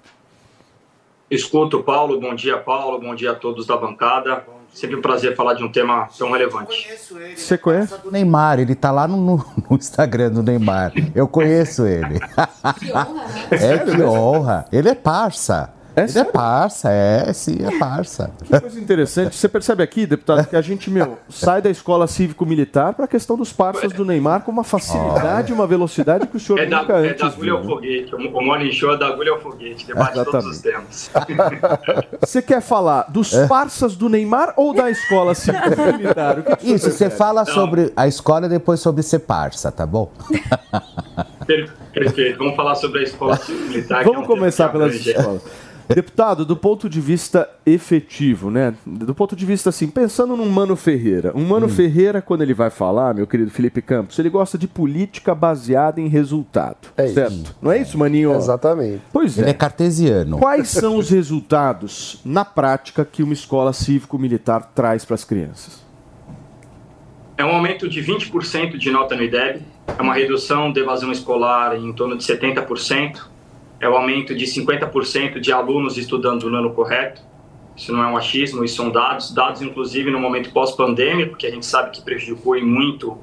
Escuto, Paulo. Bom dia, Paulo. Bom dia a todos da bancada. Sempre um prazer falar de um tema tão relevante. Você conhece? O Neymar, ele tá lá no, no- no Instagram do Neymar. Eu conheço ele. Que honra, né? É que honra. Ele é parça. Ele é parça, é, sim, é parça. Que coisa interessante. Você percebe aqui, deputado, que a gente, meu, sai da escola cívico-militar para a questão dos parças do Neymar com uma facilidade, uma velocidade que o senhor É da, nunca é antes da agulha viu. ao foguete. O, Morning Show é da agulha ao foguete. Debate todos os temas. (laughs) Você quer falar dos parças do Neymar ou da escola cívico-militar? Isso, você fala sobre a escola e depois sobre ser parça, tá bom? Per- Perfeito. Vamos falar sobre a escola civil militar. que é um Vamos tema começar pelas escolas. Deputado, do ponto de vista efetivo, né? Do ponto de vista assim, pensando num Mano Ferreira. Um Hum. Mano Ferreira, quando ele vai falar, meu querido Felipe Campos, ele gosta de política baseada em resultado. certo? Não é isso, Maninho? Exatamente. Pois Ele é. é cartesiano. Quais são os resultados, na prática, que uma escola cívico-militar traz para as crianças? É um aumento de 20% de nota no IDEB, é uma redução de evasão escolar em torno de 70%, é o aumento de 50% de alunos estudando no ano correto, isso não é um achismo, isso são dados, dados inclusive no momento pós-pandêmico, que a gente sabe que prejudicou muito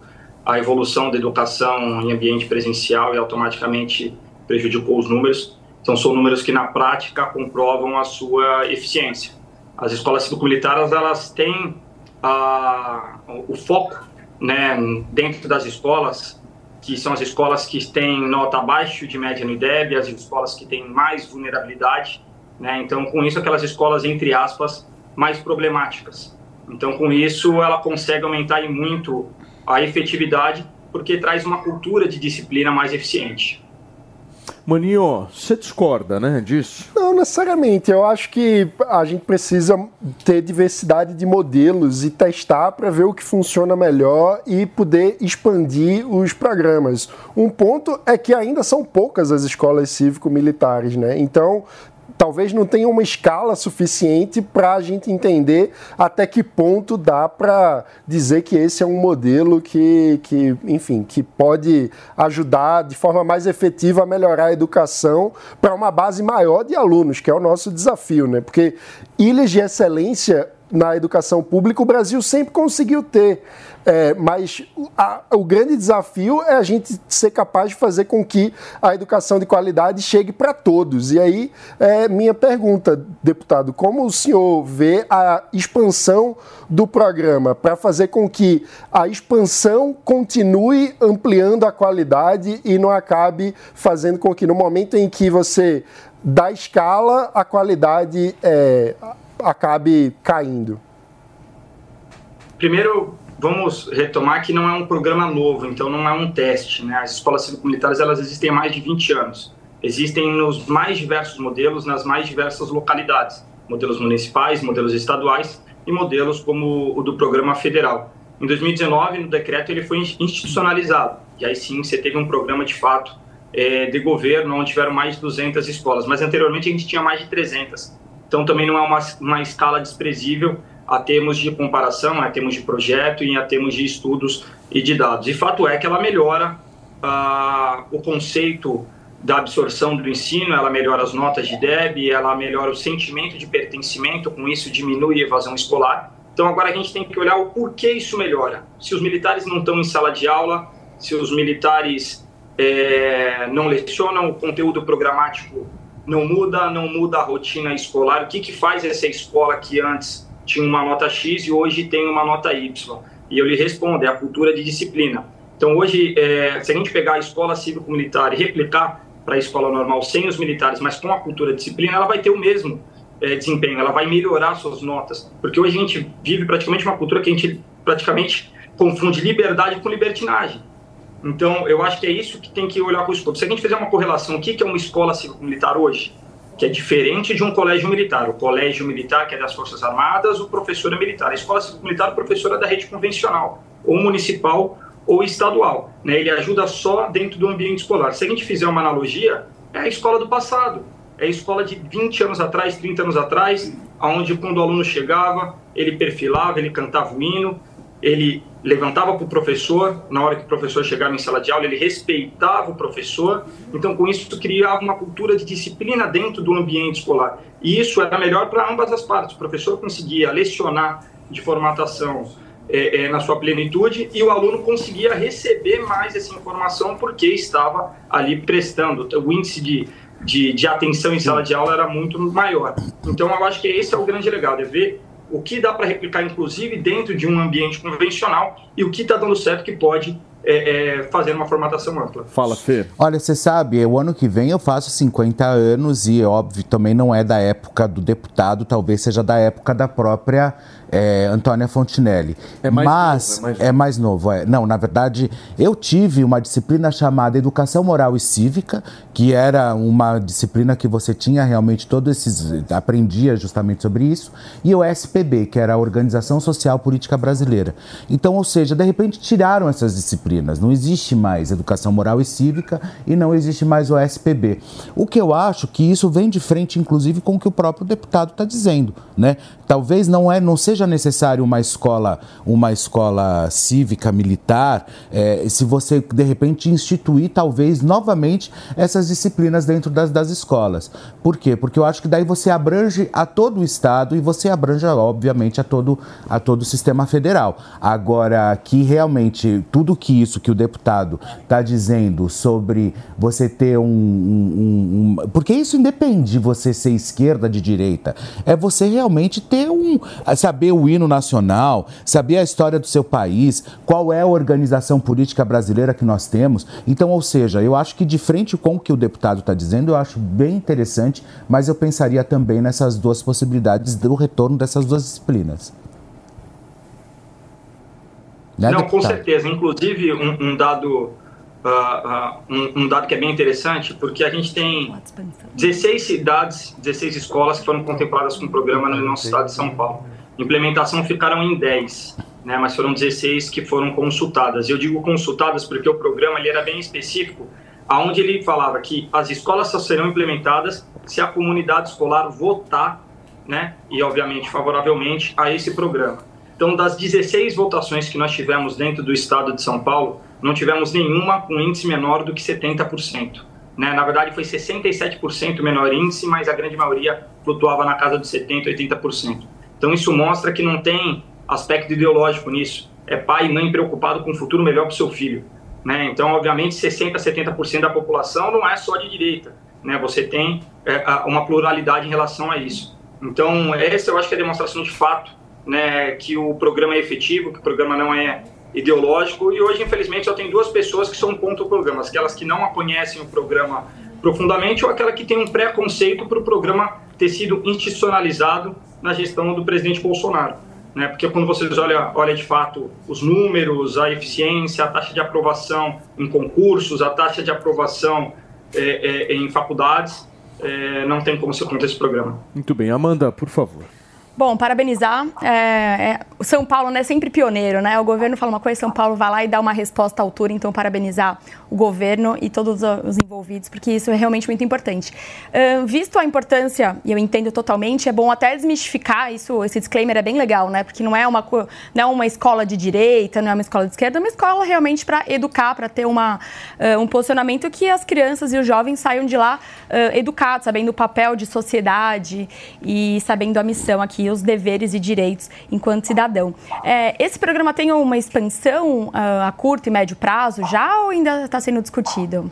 a evolução da educação em ambiente presencial e automaticamente prejudicou os números. Então, são números que na prática comprovam a sua eficiência. As escolas cívico-militares, elas têm a, o foco né, dentro das escolas, que são as escolas que têm nota abaixo de média no IDEB, as escolas que têm mais vulnerabilidade, né? Então, com isso, aquelas escolas, entre aspas, mais problemáticas. Então, com isso, ela consegue aumentar muito a efetividade, porque traz uma cultura de disciplina mais eficiente. Maninho, você discorda, né, disso? Não necessariamente. Eu acho que a gente precisa ter diversidade de modelos e testar para ver o que funciona melhor e poder expandir os programas. Um ponto é que ainda são poucas as escolas cívico-militares, né? Então, talvez não tenha uma escala suficiente para a gente entender até que ponto dá para dizer que esse é um modelo que, que, enfim, que pode ajudar de forma mais efetiva a melhorar a educação para uma base maior de alunos, que é o nosso desafio, né? Porque ilhas de excelência na educação pública o Brasil sempre conseguiu ter. É, mas a, o grande desafio é a gente ser capaz de fazer com que a educação de qualidade chegue para todos. E aí, é, minha pergunta, deputado, como o senhor vê a expansão do programa para fazer com que a expansão continue ampliando a qualidade e não acabe fazendo com que no momento em que você dá escala, a qualidade é, acabe caindo? Primeiro, vamos retomar que não é um programa novo, então não é um teste. Né? As escolas cívico-militares elas existem há mais de 20 anos. Existem nos mais diversos modelos, nas mais diversas localidades. Modelos municipais, modelos estaduais e modelos como o do programa federal. Em 2019, no decreto, ele foi institucionalizado. E aí sim, você teve um programa de fato é, de governo, onde tiveram mais de 200 escolas. Mas anteriormente a gente tinha mais de 300. Então também não é uma, uma escala desprezível a termos de comparação, a termos de projeto e a termos de estudos e de dados. E fato é que ela melhora ah, o conceito da absorção do ensino, ela melhora as notas de DEB, ela melhora o sentimento de pertencimento, com isso diminui a evasão escolar. Então agora a gente tem que olhar o porquê isso melhora. Se os militares não estão em sala de aula, se os militares é, não lecionam o conteúdo programático não muda, não muda a rotina escolar. O que, que faz essa escola que antes tinha uma nota X e hoje tem uma nota Y? E eu lhe respondo, é a cultura de disciplina. Então hoje, é, se a gente pegar a escola cívico-militar e replicar para a escola normal sem os militares, mas com a cultura de disciplina, ela vai ter o mesmo é, desempenho, ela vai melhorar suas notas. Porque hoje a gente vive praticamente uma cultura que a gente praticamente confunde liberdade com libertinagem. Então, eu acho que é isso que tem que olhar com o escopo. Se a gente fizer uma correlação, o que é uma escola cívico-militar hoje? Que é diferente de um colégio militar. O colégio militar, que é das Forças Armadas, o professor é militar. A escola cívico-militar, o professor é da rede convencional, ou municipal ou estadual. Né? Ele ajuda só dentro do ambiente escolar. Se a gente fizer uma analogia, é a escola do passado. É a escola de 20 anos atrás, 30 anos atrás, onde quando o aluno chegava, ele perfilava, ele cantava o hino, ele levantava para o professor, na hora que o professor chegava em sala de aula, ele respeitava o professor. Então, com isso, criava uma cultura de disciplina dentro do ambiente escolar. E isso era melhor para ambas as partes. O professor conseguia lecionar de formatação é, é, na sua plenitude e o aluno conseguia receber mais essa informação porque estava ali prestando. O índice de, de, de atenção em sala de aula era muito maior. Então, eu acho que esse é o grande legado, é ver o que dá para replicar, inclusive, dentro de um ambiente convencional e o que está dando certo que pode é, é, fazer uma formatação ampla. Fala, Fê. Olha, você sabe, o ano que vem eu faço 50 anos e, óbvio, também não é da época do deputado, talvez seja da época da própria é, Antônia Fontinelli. É mais Mas novo, é mais é mais novo. é. Não, na verdade, eu tive uma disciplina chamada Educação Moral e Cívica, que era uma disciplina que você tinha realmente todos esses. aprendia justamente sobre isso, e o SPB, que era a Organização Social Política Brasileira. Então, ou seja, de repente tiraram essas disciplinas disciplinas. Não existe mais educação moral e cívica e não existe mais o SPB. O que eu acho que isso vem de frente, inclusive, com o que o próprio deputado está dizendo, né? Talvez não é, não seja necessário uma escola, uma escola cívica militar, é, se você de repente instituir talvez novamente essas disciplinas dentro das, das escolas. Por quê? Porque eu acho que daí você abrange a todo o estado e você abrange, obviamente, a todo, a todo o sistema federal. Agora, que realmente tudo que isso que o deputado está dizendo sobre você ter um, um, um, Porque isso independe de você ser esquerda, de direita. É você realmente ter um. saber o hino nacional, saber a história do seu país, qual é a organização política brasileira que nós temos. Então, ou seja, eu acho que de frente com o que o deputado está dizendo, eu acho bem interessante, mas eu pensaria também nessas duas possibilidades do retorno dessas duas disciplinas. Né, Não, com certeza. Inclusive, um, um dado. Uh, uh, um, um, dado que é bem interessante, porque a gente tem 16 cidades, 16 escolas que foram contempladas com o programa no nosso estado de São Paulo. Implementação ficaram em 10, né, mas foram 16 que foram consultadas. Eu digo consultadas porque o programa ele era bem específico, aonde ele falava que as escolas só serão implementadas se a comunidade escolar votar, né, e obviamente favoravelmente a esse programa. Então, das 16 votações que nós tivemos dentro do estado de São Paulo, não tivemos nenhuma com índice menor do que 70%. Né? Na verdade, foi 67% menor índice, mas a grande maioria flutuava na casa de 70%, 80%. Então, isso mostra que não tem aspecto ideológico nisso. É pai e mãe preocupado com um futuro melhor para o seu filho. Né? Então, obviamente, 60%, 70% da população não é só de direita. Né? Você tem é, uma pluralidade em relação a isso. Então, essa eu acho que é a demonstração de fato né, que o programa é efetivo, que o programa não é ideológico. E hoje, infelizmente, só tem duas pessoas que são contra o programa: aquelas que não conhecem o programa profundamente ou aquela que tem um preconceito para o programa ter sido institucionalizado na gestão do presidente Bolsonaro. Né? Porque quando vocês olham, olham de fato os números, a eficiência, a taxa de aprovação em concursos, a taxa de aprovação é, é, em faculdades, é, não tem como ser contra esse programa. Muito bem. Amanda, por favor. Bom, parabenizar. É, é, São Paulo é né, sempre pioneiro, né? O governo fala uma coisa, São Paulo vai lá e dá uma resposta à altura. Então, parabenizar o governo e todos os envolvidos, porque isso é realmente muito importante. Uh, visto a importância, e eu entendo totalmente, é bom até desmistificar isso. Esse disclaimer é bem legal, né? Porque não é uma, não é uma escola de direita, não é uma escola de esquerda, é uma escola realmente para educar, para ter uma, uh, um posicionamento que as crianças e os jovens saiam de lá uh, educados, sabendo o papel de sociedade e sabendo a missão aqui aqui os deveres e direitos enquanto cidadão. É, esse programa tem uma expansão uh, a curto e médio prazo já ou ainda está sendo discutido?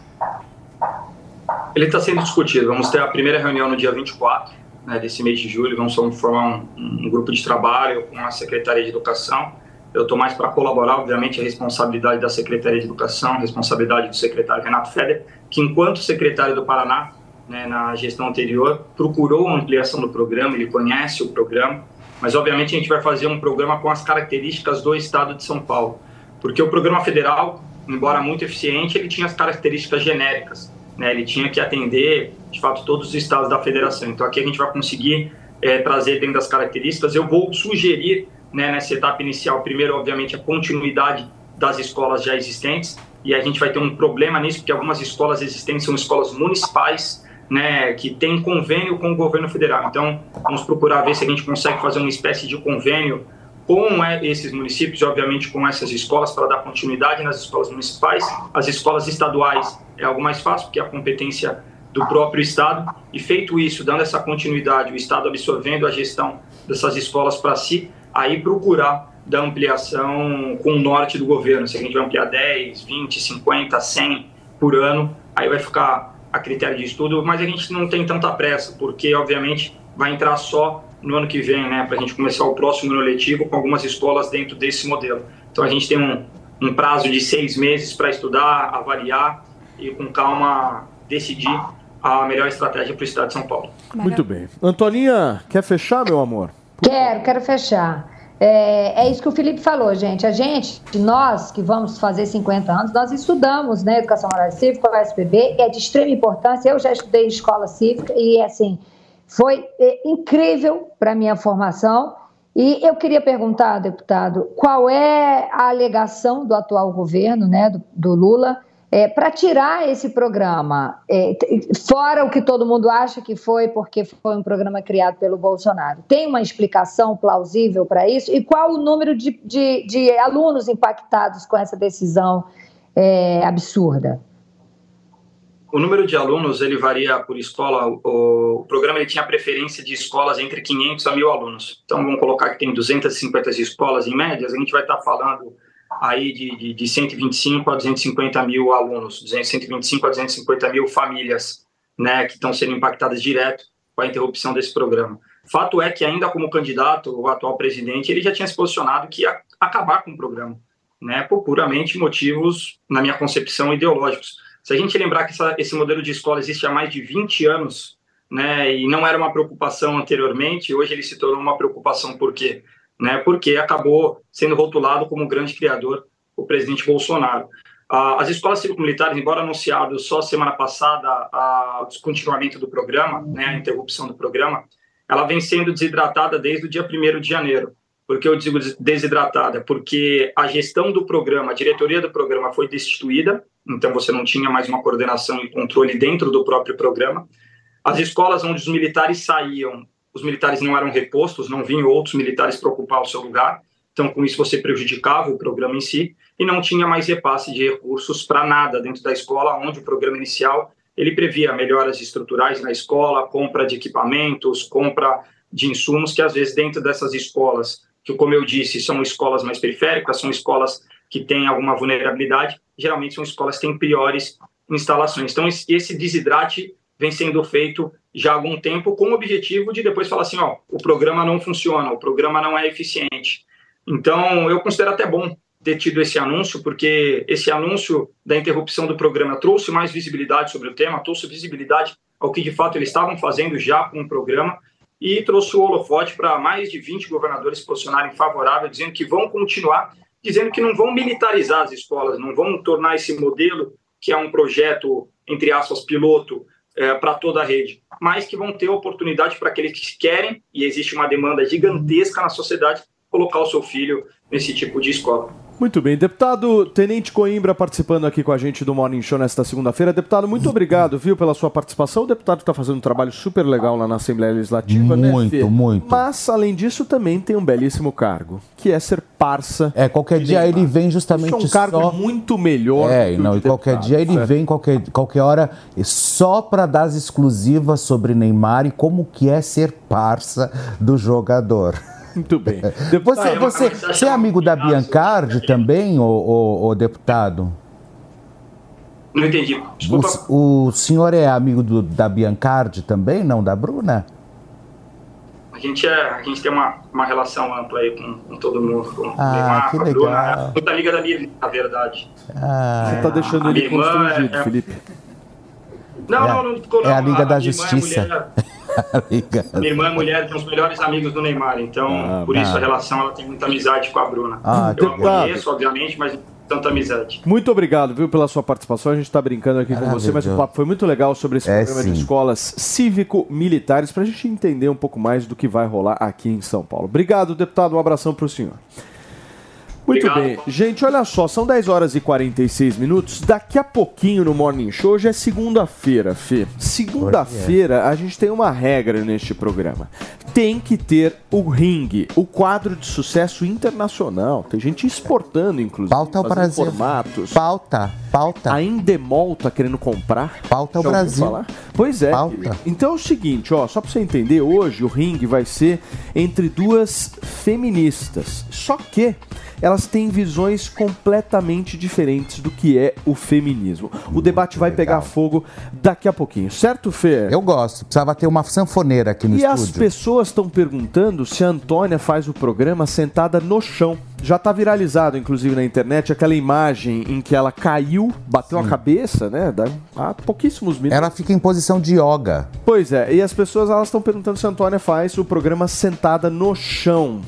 Ele está sendo discutido. Vamos ter a primeira reunião no dia 24 né, desse mês de julho. Vamos formar um, um grupo de trabalho com a Secretaria de Educação. Eu estou mais para colaborar, obviamente, a responsabilidade da Secretaria de Educação, responsabilidade do secretário Renato Feder, que enquanto secretário do Paraná né, na gestão anterior, procurou ampliação do programa, ele conhece o programa, mas obviamente a gente vai fazer um programa com as características do estado de São Paulo, porque o programa federal, embora muito eficiente, ele tinha as características genéricas, né, ele tinha que atender, de fato, todos os estados da federação. Então aqui a gente vai conseguir é, trazer dentro das características. Eu vou sugerir, né, nessa etapa inicial, primeiro, obviamente, a continuidade das escolas já existentes, e a gente vai ter um problema nisso, porque algumas escolas existentes são escolas municipais, né, que tem convênio com o governo federal. Então, vamos procurar ver se a gente consegue fazer uma espécie de convênio com é, esses municípios e, obviamente, com essas escolas para dar continuidade nas escolas municipais. As escolas estaduais é algo mais fácil, porque é a competência do próprio Estado. E feito isso, dando essa continuidade, o Estado absorvendo a gestão dessas escolas para si, aí procurar da ampliação com o norte do governo. Se a gente vai ampliar 10, 20, 50, 100 por ano, aí vai ficar a critério de estudo, mas a gente não tem tanta pressa, porque obviamente vai entrar só no ano que vem, né, para a gente começar o próximo ano letivo com algumas escolas dentro desse modelo. Então a gente tem um, um prazo de seis meses para estudar, avaliar e com calma decidir a melhor estratégia para o estado de São Paulo. Muito bem. Antoninha, quer fechar, meu amor? Quero, quero fechar. É, é, isso que o Felipe falou, gente. A gente, nós que vamos fazer 50 anos, nós estudamos né, Educação Moral e Cívica, o SPB, é de extrema importância. Eu já estudei escola cívica e, assim, foi é, incrível para a minha formação. E eu queria perguntar, deputado, qual é a alegação do atual governo, né, do, do Lula, é, para tirar esse programa, é, fora o que todo mundo acha que foi, porque foi um programa criado pelo Bolsonaro. Tem uma explicação plausível para isso? E qual o número de, de, de, alunos impactados com essa decisão é, absurda? O número de alunos ele varia por escola. O, o programa ele tinha preferência de escolas entre 500 a 1.000 alunos. Então vamos colocar que tem 250 escolas em média. A gente vai estar falando aí de, de, de 125 a 250 mil alunos, 125 a 250 mil famílias, né, que estão sendo impactadas direto com a interrupção desse programa. Fato é que ainda como candidato, o atual presidente, ele já tinha se posicionado que ia acabar com o programa, né, por puramente motivos, na minha concepção, ideológicos. Se a gente lembrar que essa, esse modelo de escola existe há mais de 20 anos, né, e não era uma preocupação anteriormente, hoje ele se tornou uma preocupação por quê? Né, porque acabou sendo rotulado como grande criador o presidente Bolsonaro. As escolas cívico-militares, embora anunciado só semana passada o descontinuamento do programa, né, a interrupção do programa, ela vem sendo desidratada desde o dia 1 de janeiro. Por que eu digo desidratada? Porque a gestão do programa, a diretoria do programa foi destituída, então você não tinha mais uma coordenação e controle dentro do próprio programa. As escolas onde os militares saíam, os militares não eram repostos, não vinham outros militares para ocupar o seu lugar, então com isso você prejudicava o programa em si e não tinha mais repasse de recursos para nada dentro da escola, onde o programa inicial ele previa melhoras estruturais na escola, compra de equipamentos, compra de insumos que às vezes dentro dessas escolas que, como eu disse, são escolas mais periféricas, são escolas que têm alguma vulnerabilidade, geralmente são escolas que têm piores instalações. Então, esse desidrate vem sendo feito já há algum tempo com o objetivo de depois falar assim, ó, o programa não funciona, o programa não é eficiente. Então, eu considero até bom ter tido esse anúncio, porque esse anúncio da interrupção do programa trouxe mais visibilidade sobre o tema, trouxe visibilidade ao que de fato eles estavam fazendo já com o programa, e trouxe o holofote para mais de 20 governadores posicionarem favorável, dizendo que vão continuar, dizendo que não vão militarizar as escolas, não vão tornar esse modelo, que é um projeto, entre aspas, piloto, é, para toda a rede, mas que vão ter oportunidade para aqueles que querem, e existe uma demanda gigantesca na sociedade, colocar o seu filho nesse tipo de escola. Muito bem. Deputado Tenente Coimbra participando aqui com a gente do Morning Show nesta segunda-feira. Deputado, muito obrigado, viu, pela sua participação. O deputado está fazendo um trabalho super legal lá na Assembleia Legislativa, muito, né? Muito, muito. Mas, além disso, também tem um belíssimo cargo, que é ser parça. É, qualquer dia ele vem justamente Isso é um cargo só... muito melhor. É, não, e qualquer dia ele vem, qualquer, qualquer hora, só para dar as exclusivas sobre Neymar e como que é ser parça do jogador. Muito bem. Depois, você, você, você é amigo da Biancardi também, o, o, o deputado? Não entendi. Desculpa. O, o senhor é amigo do, da Biancardi também, não da Bruna? A gente, é, a gente tem uma, uma relação ampla aí com, com todo mundo. Com ah, Neymar, que com legal. Bruna. É muita amiga da minha na verdade. Ah, Você está deixando ele constrangido, é, Felipe. Não, é, não, não ficou não. É a Liga a, da a Justiça. Mulher, (laughs) Minha irmã é mulher de uns melhores amigos do Neymar, então ah, por isso a relação ela tem muita amizade com a Bruna. Ah, eu a conheço, obviamente, mas tanta amizade. Muito obrigado, viu, pela sua participação. A gente está brincando aqui ah, com você, mas o papo foi muito legal sobre esse é, programa sim. de escolas cívico-militares para a gente entender um pouco mais do que vai rolar aqui em São Paulo. Obrigado, deputado. Um abração para o senhor. Muito Obrigado. bem. Gente, olha só, são 10 horas e 46 minutos. Daqui a pouquinho no Morning Show já é segunda-feira, Fê. Segunda-feira a gente tem uma regra neste programa. Tem que ter o ringue, o quadro de sucesso internacional. Tem gente exportando, inclusive. Pauta o Brasil. formatos. Pauta, pauta. A Endemol tá querendo comprar. Pauta o Brasil. Falar? Pois é. Pauta. Então é o seguinte, ó, só pra você entender, hoje o ringue vai ser entre duas feministas. Só que elas têm visões completamente diferentes do que é o feminismo. O debate vai Legal. pegar fogo daqui a pouquinho, certo, Fê? Eu gosto. Precisava ter uma sanfoneira aqui no e estúdio. E as pessoas estão perguntando se a Antônia faz o programa sentada no chão. Já está viralizado, inclusive, na internet, aquela imagem em que ela caiu, bateu Sim. a cabeça, né? Há pouquíssimos minutos. Ela fica em posição de yoga. Pois é, e as pessoas elas estão perguntando se a Antônia faz o programa sentada no chão.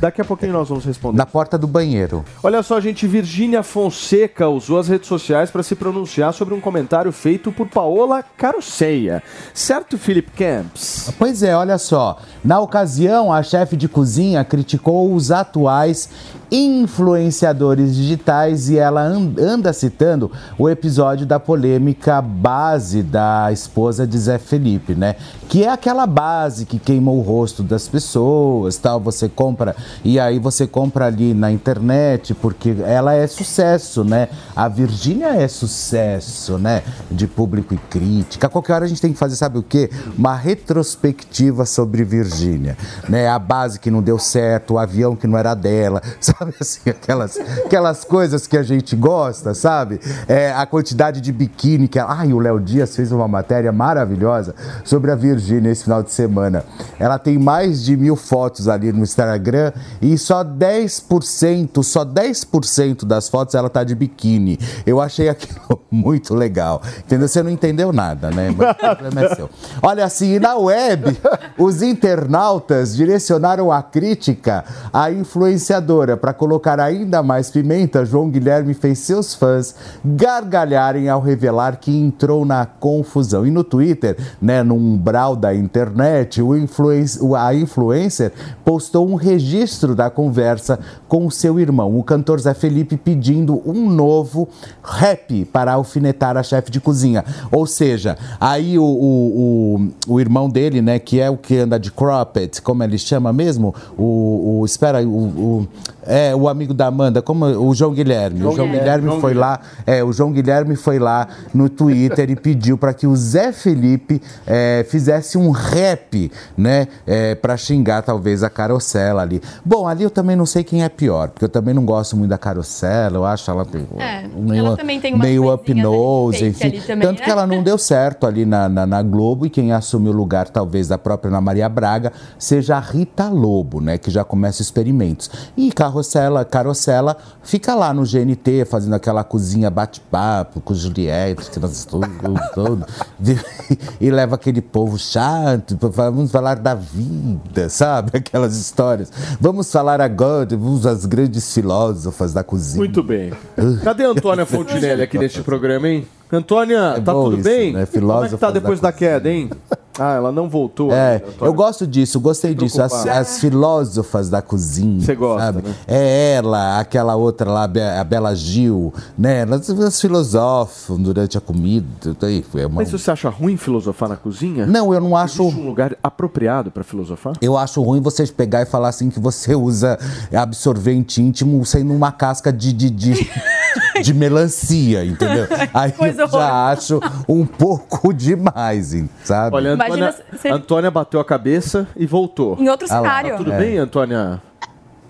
Daqui a pouquinho nós vamos responder. Na porta do banheiro. Olha só, gente, Virgínia Fonseca usou as redes sociais para se pronunciar sobre um comentário feito por Paola Caroceia. Certo, Philip Camps? Pois é, olha só. Na ocasião, a chefe de cozinha criticou os atuais influenciadores digitais e ela an- anda citando o episódio da polêmica base da esposa de Zé Felipe, né? Que é aquela base que queima o rosto das pessoas, tal, você compra e aí você compra ali na internet porque ela é sucesso, né? A Virgínia é sucesso, né? De público e crítica. A qualquer hora a gente tem que fazer, sabe o quê? Uma retrospectiva sobre Virgínia, né? A base que não deu certo, o avião que não era dela, (laughs) sabe assim, aquelas, aquelas coisas que a gente gosta, sabe? É, a quantidade de biquíni que ela... Ai, o Léo Dias fez uma matéria maravilhosa sobre a Virgínia esse final de semana. Ela tem mais de mil fotos ali no Instagram e só 10%, só 10% das fotos ela tá de biquíni. Eu achei aquilo (laughs) muito legal. Entendeu? Você não entendeu nada, né? Mas o problema é seu. Olha assim, na web, os internautas direcionaram a crítica à influenciadora. Para colocar ainda mais pimenta, João Guilherme fez seus fãs gargalharem ao revelar que entrou na confusão. E no Twitter, né, no umbral da internet, o influen- a influencer postou um registro da conversa com seu irmão, o cantor Zé Felipe, pedindo um novo rap para alfinetar a chefe de cozinha. Ou seja, aí o, o, o, o irmão dele, né, que é o que anda de cropped, como ele chama mesmo? O, o espera, o, o- é o amigo da Amanda, como o João Guilherme. João o João Guilherme. Guilherme João foi lá, é, o João Guilherme foi lá no Twitter e pediu para que o Zé Felipe é, fizesse um rap, né, é, para xingar talvez a Carocela ali. Bom, ali eu também não sei quem é pior, porque eu também não gosto muito da Carocela, eu acho ela meio, É, meio, ela também tem meio up nose, enfim. também, Tanto né? que ela não deu certo ali na, na, na Globo e quem assume o lugar, talvez, da própria Ana Maria Braga, seja a Rita Lobo, né? Que já começa experimentos. E Carrossela, Carocela fica lá no GNT, fazendo aquela cozinha bate-papo com Juliette, aquelas tudo, (laughs) tudo, e leva aquele povo chato, vamos falar da vida, sabe? (laughs) Aquelas histórias. Vamos falar agora das grandes filósofas da cozinha. Muito bem. Cadê a Antônia Fontinelli aqui neste programa, hein? Antônia, tá bom tudo isso, bem? né? Como é que tá depois da, queda, hein? Ah, ela não voltou. É, ainda, eu gosto disso, gostei disso. As, as filósofas da cozinha. Você gosta, sabe? né? É ela, aquela outra lá, a Bela Gil, né? Elas, elas filosofam durante a comida. Daí, é uma- Mas você acha ruim filosofar na cozinha? Não, eu não acho. Existe um lugar apropriado para filosofar? Eu acho ruim vocês pegar e falar assim que você usa absorvente íntimo sendo uma casca de, de, de, (laughs) de melancia, entendeu? (laughs) Aí Coisa eu já acho um pouco demais, sabe? Olha, a Antônia, Imagina se- a Antônia bateu a cabeça e voltou. Em outro Ah cenário. Tá tudo É. bem, Antônia?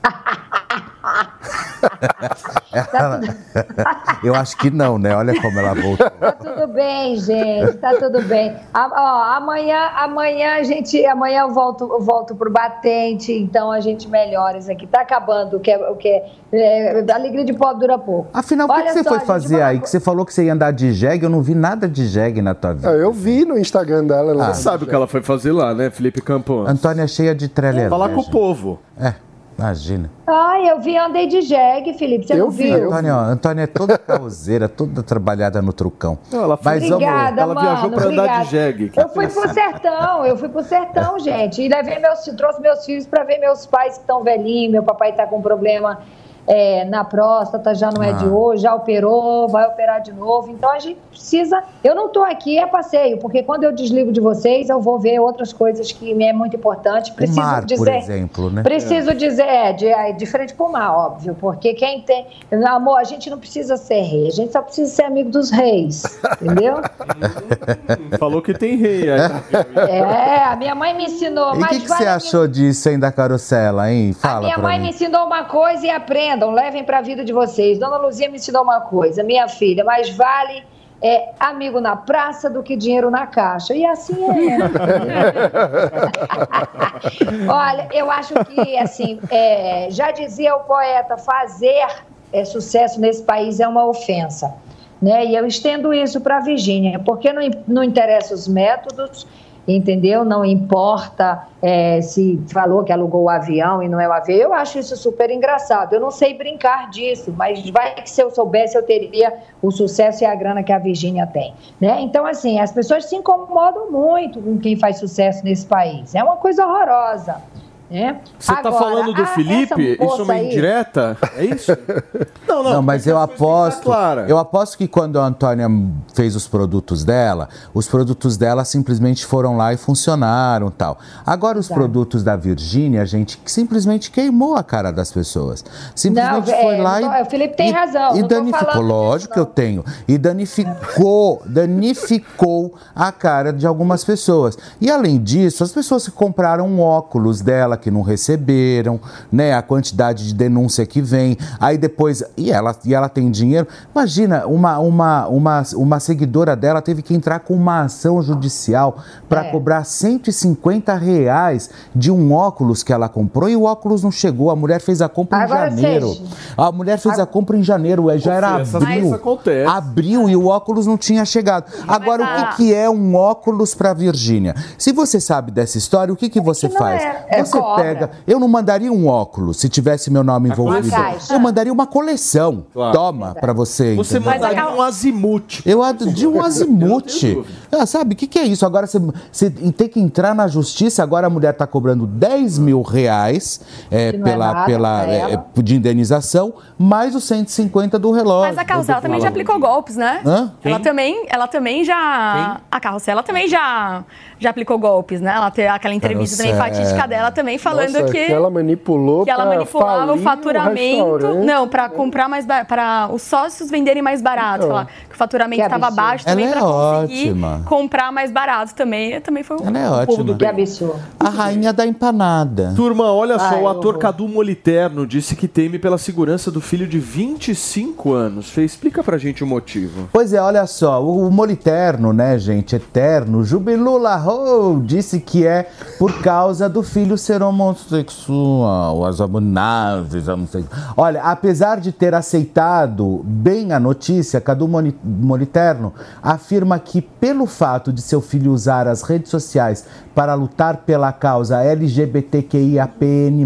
(laughs) (laughs) Eu acho que não, né? Olha como ela voltou. Tá tudo bem, gente, tá tudo bem. A- ó, amanhã, amanhã a gente, amanhã eu volto, eu volto pro batente, então a gente melhora isso aqui. Tá acabando o que é, o que é, é, alegria de pobre dura pouco. Afinal, o que, que você só, foi fazer aí? Que você falou que você ia andar de jegue, eu não vi nada de jegue na tua vida. Ah, Eu vi no Instagram dela. Ela Você sabe o que ela foi fazer lá, né, Felipe Campos? Antônia é cheia de trelelé. Falar com o povo. É, imagina. Ai, eu vi, andei de jegue, Felipe, você não viu? Antônia, ó, Antônia é toda causeira, toda trabalhada no trucão. ela Mas vamos- Obrigada, ela mano, viajou pra andar de obrigada. jegue. Eu fui pro sertão, eu fui pro sertão, gente. E levei meus, trouxe meus filhos para ver meus pais que estão velhinhos. Meu papai tá com problema é, na próstata, já não é de Ah. hoje, já operou, vai operar de novo. Então a gente precisa. Eu não tô aqui a passeio, porque quando eu desligo de vocês, eu vou ver outras coisas que me é muito importante. O Preciso mar, por dizer. exemplo, né? Preciso dizer, é, de, é, de frente pro mar, óbvio, porque quem tem. Amor, a gente não precisa ser rei, a gente só precisa ser amigo dos reis, entendeu? Falou que tem rei. aí. É, a minha mãe me ensinou, E o que, que vale você achou disso, hein, da carocela, hein? Fala Minha pra mãe mim. me ensinou uma coisa e aprendam, levem para a vida de vocês. Dona Luzia me ensinou uma coisa, minha filha, mais vale é, amigo na praça do que dinheiro na caixa. E assim é. (laughs) Olha, eu acho que, assim, é, já dizia o poeta, fazer é, sucesso nesse país é uma ofensa. Né? E eu estendo isso para a Virgínia, porque não, não interessa os métodos, entendeu? Não importa é, se falou que alugou o avião e não é o avião. Eu acho isso super engraçado. Eu não sei brincar disso, mas vai que se eu soubesse eu teria o sucesso e a grana que a Virgínia tem, né? Então, assim, as pessoas se incomodam muito com quem faz sucesso nesse país. É uma coisa horrorosa. Né? Você está falando do ah, Felipe? Isso é uma aí- indireta? É isso? (laughs) Não, não, mas eu aposto. Eu aposto que quando a Antônia fez os produtos dela, os produtos dela simplesmente foram lá e funcionaram tal. Agora os produtos da Virgínia, gente, que simplesmente queimou a cara das pessoas. Simplesmente Não, foi é, lá não e. o Felipe tem e- razão, E não danificou, lógico que eu tenho. E danificou, (laughs) danificou a cara de algumas pessoas. E além disso, as pessoas que compraram um óculos dela que não receberam, né? A quantidade de denúncia que vem. Aí depois, e ela, e ela tem dinheiro. Imagina, uma, uma, uma, uma seguidora dela teve que entrar com uma ação judicial para É. cobrar 150 reais de um óculos que ela comprou e o óculos não chegou. A mulher fez a compra Agora, em janeiro. Sérgio, A mulher fez a compra em janeiro, é, já era abril. coisas acontecem. Abril e o óculos não tinha chegado. Agora, o que, que é um óculos para Virgínia? Se você sabe dessa história, o que, que você faz? é- é você pega. Eu não mandaria um óculos se tivesse meu nome envolvido. Eu mandaria uma coleção. Claro. Toma para você. Você entendeu? mandaria um azimuth. Eu de um azimuth. Ah, sabe, o que, que é isso? Agora você, você tem que entrar na justiça, agora a mulher está cobrando 10 mil reais é, não é pela, nada pela, é, ela. de indenização, mais os 150 do relógio. Mas a Carrossela do- também já aplicou golpes, né? Hã? Ela Quem? também, ela também já. A Carrossela também já, já aplicou golpes, né? Ela tem aquela entrevista também fatídica dela também falando Nossa, que. ela manipulou que ela manipulava o faturamento. restaurante. não, para comprar mais para os sócios venderem mais barato. Então. Falar que o faturamento Que estava baixo também Ela é para conseguir ótima. comprar mais barato também. Também foi Ela é o povo do bem. absurdo. A rainha da empanada. Turma, olha só, Ai, o ator. Cadu Moliterno disse que teme pela segurança do filho de 25 anos. Fê, explica pra gente o motivo. Pois é, olha só, o, o Moliterno, né, gente, eterno, Jubilula Ho, disse que é por causa do filho ser homossexual, as abomináveis homossexuais. Olha, apesar de ter aceitado bem a notícia, Cadu Moliterno afirma que pelo fato de seu filho usar as redes sociais para lutar pela causa LGBTQIAPN+,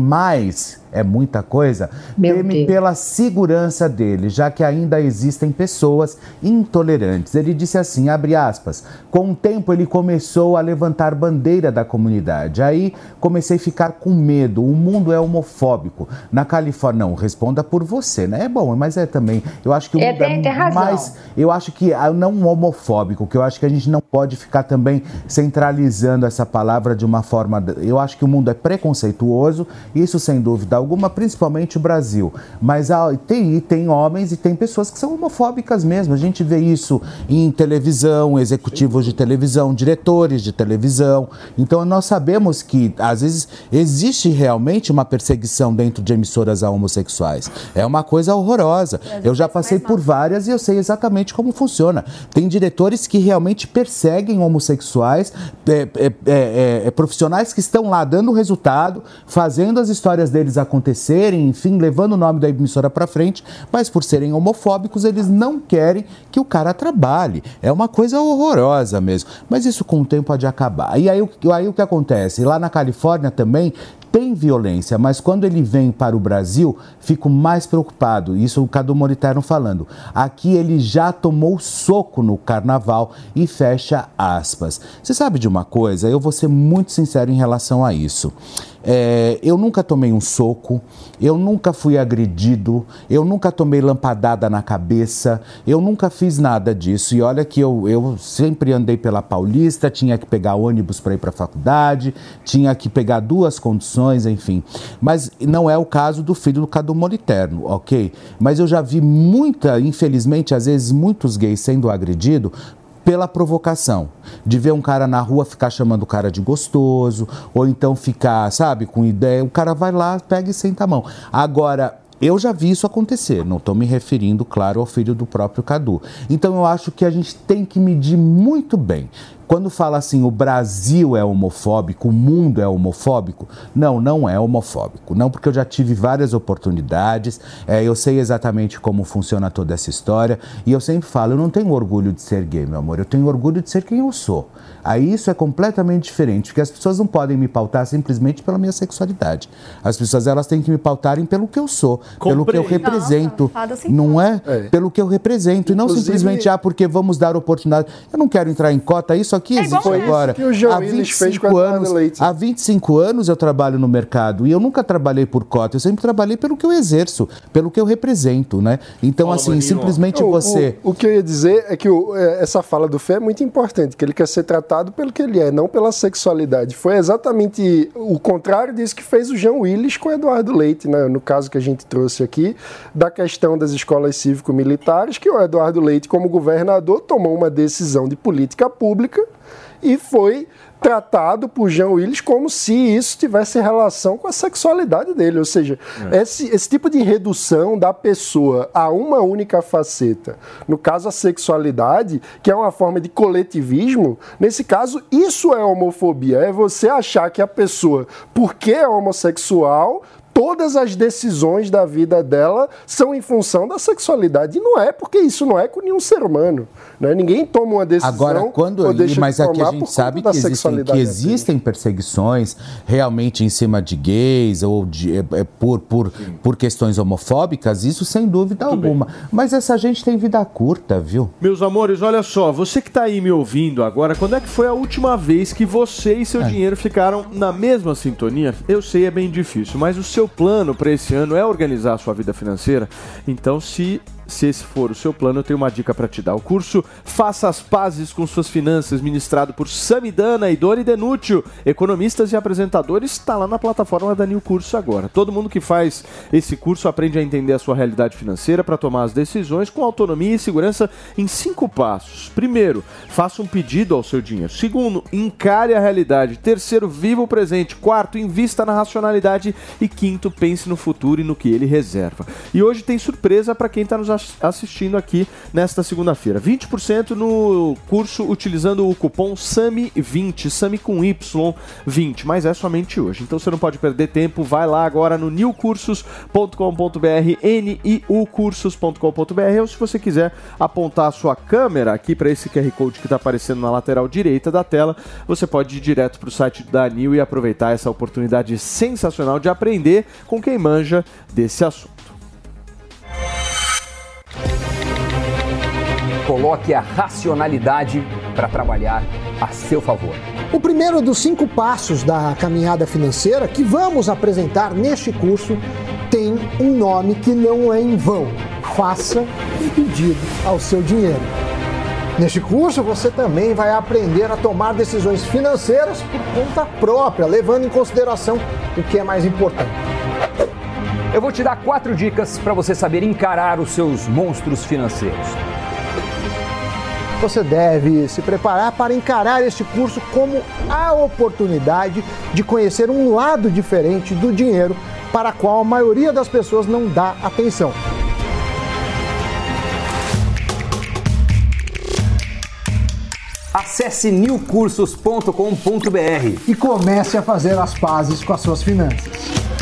é muita coisa, Meu teme Deus. pela segurança dele, já que ainda existem pessoas intolerantes. Ele disse assim, abre aspas, com o tempo ele começou a levantar bandeira da comunidade. Aí comecei a ficar com medo, o mundo é homofóbico. Na Califórnia, não, responda por você, né? É bom, mas é também, eu acho que o É, mundo tem- tem razão. mais, eu acho que ah, não homofóbico, que eu acho que a gente não pode ficar também centralizando essa palavra de uma forma, eu acho que o mundo é preconceituoso, isso sem dúvida alguma, principalmente o Brasil. Mas há- tem, tem homens e tem pessoas que são homofóbicas mesmo. A gente vê isso em televisão, executivos de televisão, diretores de televisão. Então nós sabemos que às vezes existe realmente uma perseguição dentro de emissoras a homossexuais. É uma coisa horrorosa. Eu já passei por várias e eu sei exatamente como funciona. Tem diretores que realmente perseguem homossexuais, é, é, é, é, é, profissionais que estão lá dando resultado, fazendo as histórias deles acontecerem, enfim, levando o nome da emissora para frente, mas por serem homofóbicos, eles não querem que o cara trabalhe. É uma coisa horrorosa mesmo. Mas isso com o tempo pode acabar. E aí, o- aí o que acontece? Lá na Califórnia também tem violência, mas quando ele vem para o Brasil, fico mais preocupado. Isso o Cadu Moliterno falando. Aqui ele já tomou soco no carnaval e fecha aspas. Você sabe de uma coisa? Eu vou ser muito sincero em relação a isso. É, eu nunca tomei um soco, eu nunca fui agredido, eu nunca tomei lampadada na cabeça, eu nunca fiz nada disso. E olha que eu, eu sempre andei pela Paulista, tinha que pegar ônibus para ir para a faculdade, tinha que pegar duas condições, enfim. Mas não é o caso do filho do Cadu Moliterno, ok? Mas eu já vi muita, infelizmente, às vezes, muitos gays sendo agredidos pela provocação. De ver um cara na rua ficar chamando o cara de gostoso, ou então ficar, sabe, com ideia. O cara vai lá, pega e senta a mão. Agora. Eu já vi isso acontecer, não estou me referindo, claro, ao filho do próprio Cadu. Então eu acho que a gente tem que medir muito bem. Quando fala assim, o Brasil é homofóbico, o mundo é homofóbico, não, não é homofóbico. Não, porque eu já tive várias oportunidades, é, eu sei exatamente como funciona toda essa história, e eu sempre falo, eu não tenho orgulho de ser gay, meu amor, eu tenho orgulho de ser quem eu sou. Aí isso é completamente diferente, porque as pessoas não podem me pautar simplesmente pela minha sexualidade. As pessoas elas têm que me pautarem pelo que eu sou, pelo que eu represento, Nossa, não é? É. Pelo que eu represento e não Inclusive- simplesmente ah porque vamos dar oportunidade. Eu não quero entrar em cota, isso aqui existe Foi isso agora. que o João há Willis fez com 25 a Eduardo anos, Leite. há 25 anos eu trabalho no mercado e eu nunca trabalhei por cota, eu sempre trabalhei pelo que eu exerço, pelo que eu represento, né? Então assim, simplesmente O- você O, o que eu ia dizer é que o- é, essa fala do Fé é muito importante, que ele quer ser tratado pelo que ele é, não pela sexualidade. Foi exatamente o contrário disso que fez o João Willis com o Eduardo Leite, né? no caso que a gente trouxe aqui, da questão das escolas cívico-militares, que o Eduardo Leite, como governador, tomou uma decisão de política pública e foi tratado por Jean Willis como se isso tivesse relação com a sexualidade dele. Ou seja, esse, esse tipo de redução da pessoa a uma única faceta, no caso a sexualidade, que é uma forma de coletivismo, nesse caso isso é homofobia. É você achar que a pessoa, porque é homossexual, todas as decisões da vida dela são em função da sexualidade. E não é, porque isso não é com nenhum ser humano. Né? Ninguém toma uma decisão Agora, quando ou deixa mas de aqui a gente sabe que existem, que existem perseguições realmente em cima de gays ou de, é, é, por, por, por questões homofóbicas, isso sem dúvida alguma. Mas essa gente tem vida curta, viu? Meus amores, olha só, você que tá aí me ouvindo agora, quando é que foi a última vez que você e seu dinheiro ficaram na mesma sintonia? Eu sei, é bem difícil, mas o seu plano para esse ano é organizar a sua vida financeira. Então, se se esse for o seu plano, eu tenho uma dica para te dar. O curso Faça as Pazes com Suas Finanças, ministrado por Samidana e Dori Denútil, economistas e apresentadores, está lá na plataforma da New Curso agora. Todo mundo que faz esse curso aprende a entender a sua realidade financeira para tomar as decisões com autonomia e segurança em cinco passos. Primeiro, faça um pedido ao seu dinheiro. Segundo, encare a realidade. Terceiro, viva o presente. Quarto, invista na racionalidade. E quinto, pense no futuro e no que ele reserva. E hoje tem surpresa para quem está nos assistindo aqui nesta segunda-feira. 20% no curso utilizando o cupom SAMI20, SAMI com Y 20, mas é somente hoje. Então você não pode perder tempo, vai lá agora no newcursos.com.br, niucursos.com.br, ou se você quiser apontar a sua câmera aqui para esse QR Code que está aparecendo na lateral direita da tela, você pode ir direto para o site da New e aproveitar essa oportunidade sensacional de aprender com quem manja desse assunto. Coloque a racionalidade para trabalhar a seu favor. O primeiro dos cinco passos da caminhada financeira que vamos apresentar neste curso tem um nome que não é em vão. Faça um pedido ao seu dinheiro. Neste curso você também vai aprender a tomar decisões financeiras por conta própria, levando em consideração o que é mais importante. Eu vou te dar quatro dicas para você saber encarar os seus monstros financeiros. Você deve se preparar para encarar este curso como a oportunidade de conhecer um lado diferente do dinheiro para a qual a maioria das pessoas não dá atenção. Acesse newcursos.com.br e comece a fazer as pazes com as suas finanças.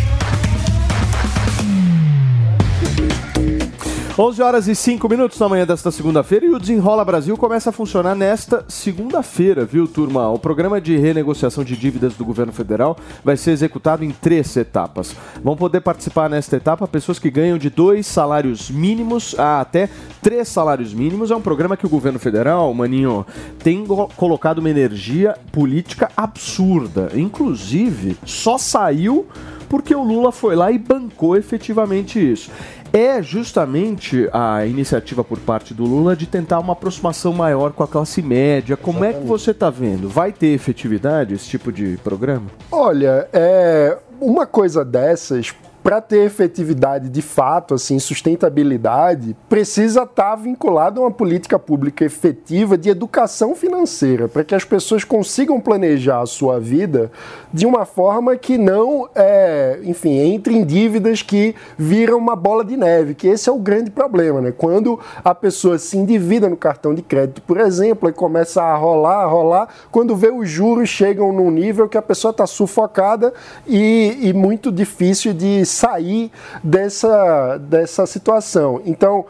11 horas e 5 minutos na manhã desta segunda-feira e o Desenrola Brasil começa a funcionar nesta segunda-feira, viu, turma? O programa de renegociação de dívidas do governo federal vai ser executado em três etapas. Vão poder participar nesta etapa pessoas que ganham de dois salários mínimos a até três salários mínimos. É um programa que o governo federal, maninho, tem colocado uma energia política absurda. Inclusive, só saiu porque o Lula foi lá e bancou efetivamente isso. É justamente a iniciativa por parte do Lula de tentar uma aproximação maior com a classe média. Como é que você está vendo? Vai ter efetividade esse tipo de programa? Olha, é, uma coisa dessas para ter efetividade de fato, assim, sustentabilidade, precisa estar tá vinculado a uma política pública efetiva de educação financeira, para que as pessoas consigam planejar a sua vida de uma forma que não, é, enfim, entre em dívidas que viram uma bola de neve, que esse é o grande problema, né? Quando a pessoa se endivida no cartão de crédito, por exemplo, e começa a rolar, a rolar, quando vê os juros chegam num nível que a pessoa está sufocada e, e muito difícil de sair dessa, dessa situação. Então,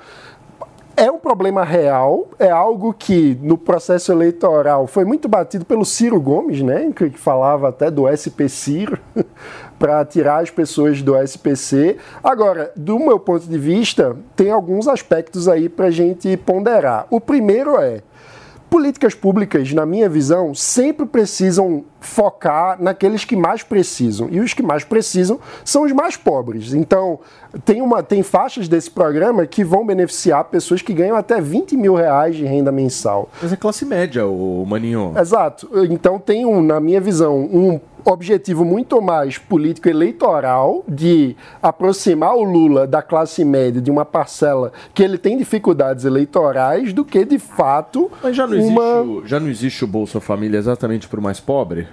é um problema real, é algo que no processo eleitoral foi muito batido pelo Ciro Gomes, né, que falava até do SP Ciro, (laughs) para tirar as pessoas do SPC. Agora, do meu ponto de vista, tem alguns aspectos aí para gente ponderar. O primeiro é políticas públicas, na minha visão, sempre precisam focar naqueles que mais precisam. E os que mais precisam são os mais pobres. Então, tem, uma, tem faixas desse programa que vão beneficiar pessoas que ganham até 20 mil reais de renda mensal. Mas é classe média, o Maninho. Exato. Então, tem, um, na minha visão, um objetivo muito mais político eleitoral de aproximar o Lula da classe média de uma parcela que ele tem dificuldades eleitorais do que de fato Mas já não uma... existe, o, já não existe o Bolsa Família exatamente para o mais pobre?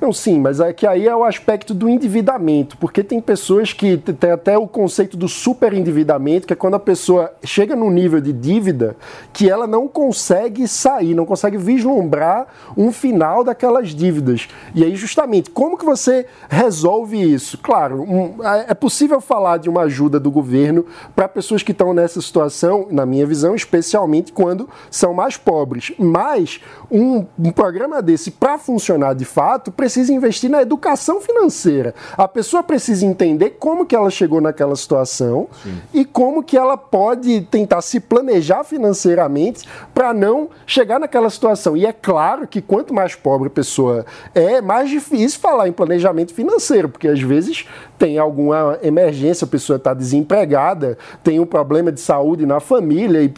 Não, sim, mas é que aí é o aspecto do endividamento, porque tem pessoas que tem até o conceito do superendividamento, que é quando a pessoa chega num nível de dívida que ela não consegue sair, não consegue vislumbrar um final daquelas dívidas. E aí, justamente, como que você resolve isso? Claro, um, é possível falar de uma ajuda do governo para pessoas que estão nessa situação, na minha visão, especialmente quando são mais pobres. Mas um, um programa desse, para funcionar de fato, precisa investir na educação financeira. A pessoa precisa entender como que ela chegou naquela situação Sim. e como que ela pode tentar se planejar financeiramente para não chegar naquela situação. E é claro que quanto mais pobre a pessoa é, mais difícil falar em planejamento financeiro, porque às vezes tem alguma emergência, a pessoa está desempregada, tem um problema de saúde na família e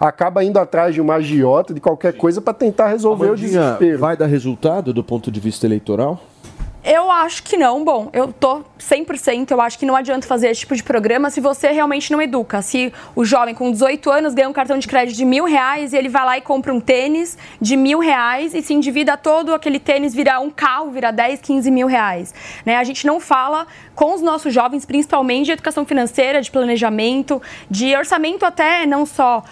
acaba indo atrás de uma agiota, de qualquer coisa, para tentar resolver Amandinha, o desespero. Vai dar resultado do ponto de vista eleitoral? cultural? Eu acho que não. Bom, eu tô 100%. Eu acho que não adianta fazer esse tipo de programa se você realmente não educa. Se o jovem com 18 anos ganha um cartão de crédito de mil reais e ele vai lá e compra um tênis de mil reais e se endivida todo, aquele tênis vira um carro, vira 10, 15 mil reais. Né? A gente não fala com os nossos jovens, principalmente de educação financeira, de planejamento, de orçamento até não só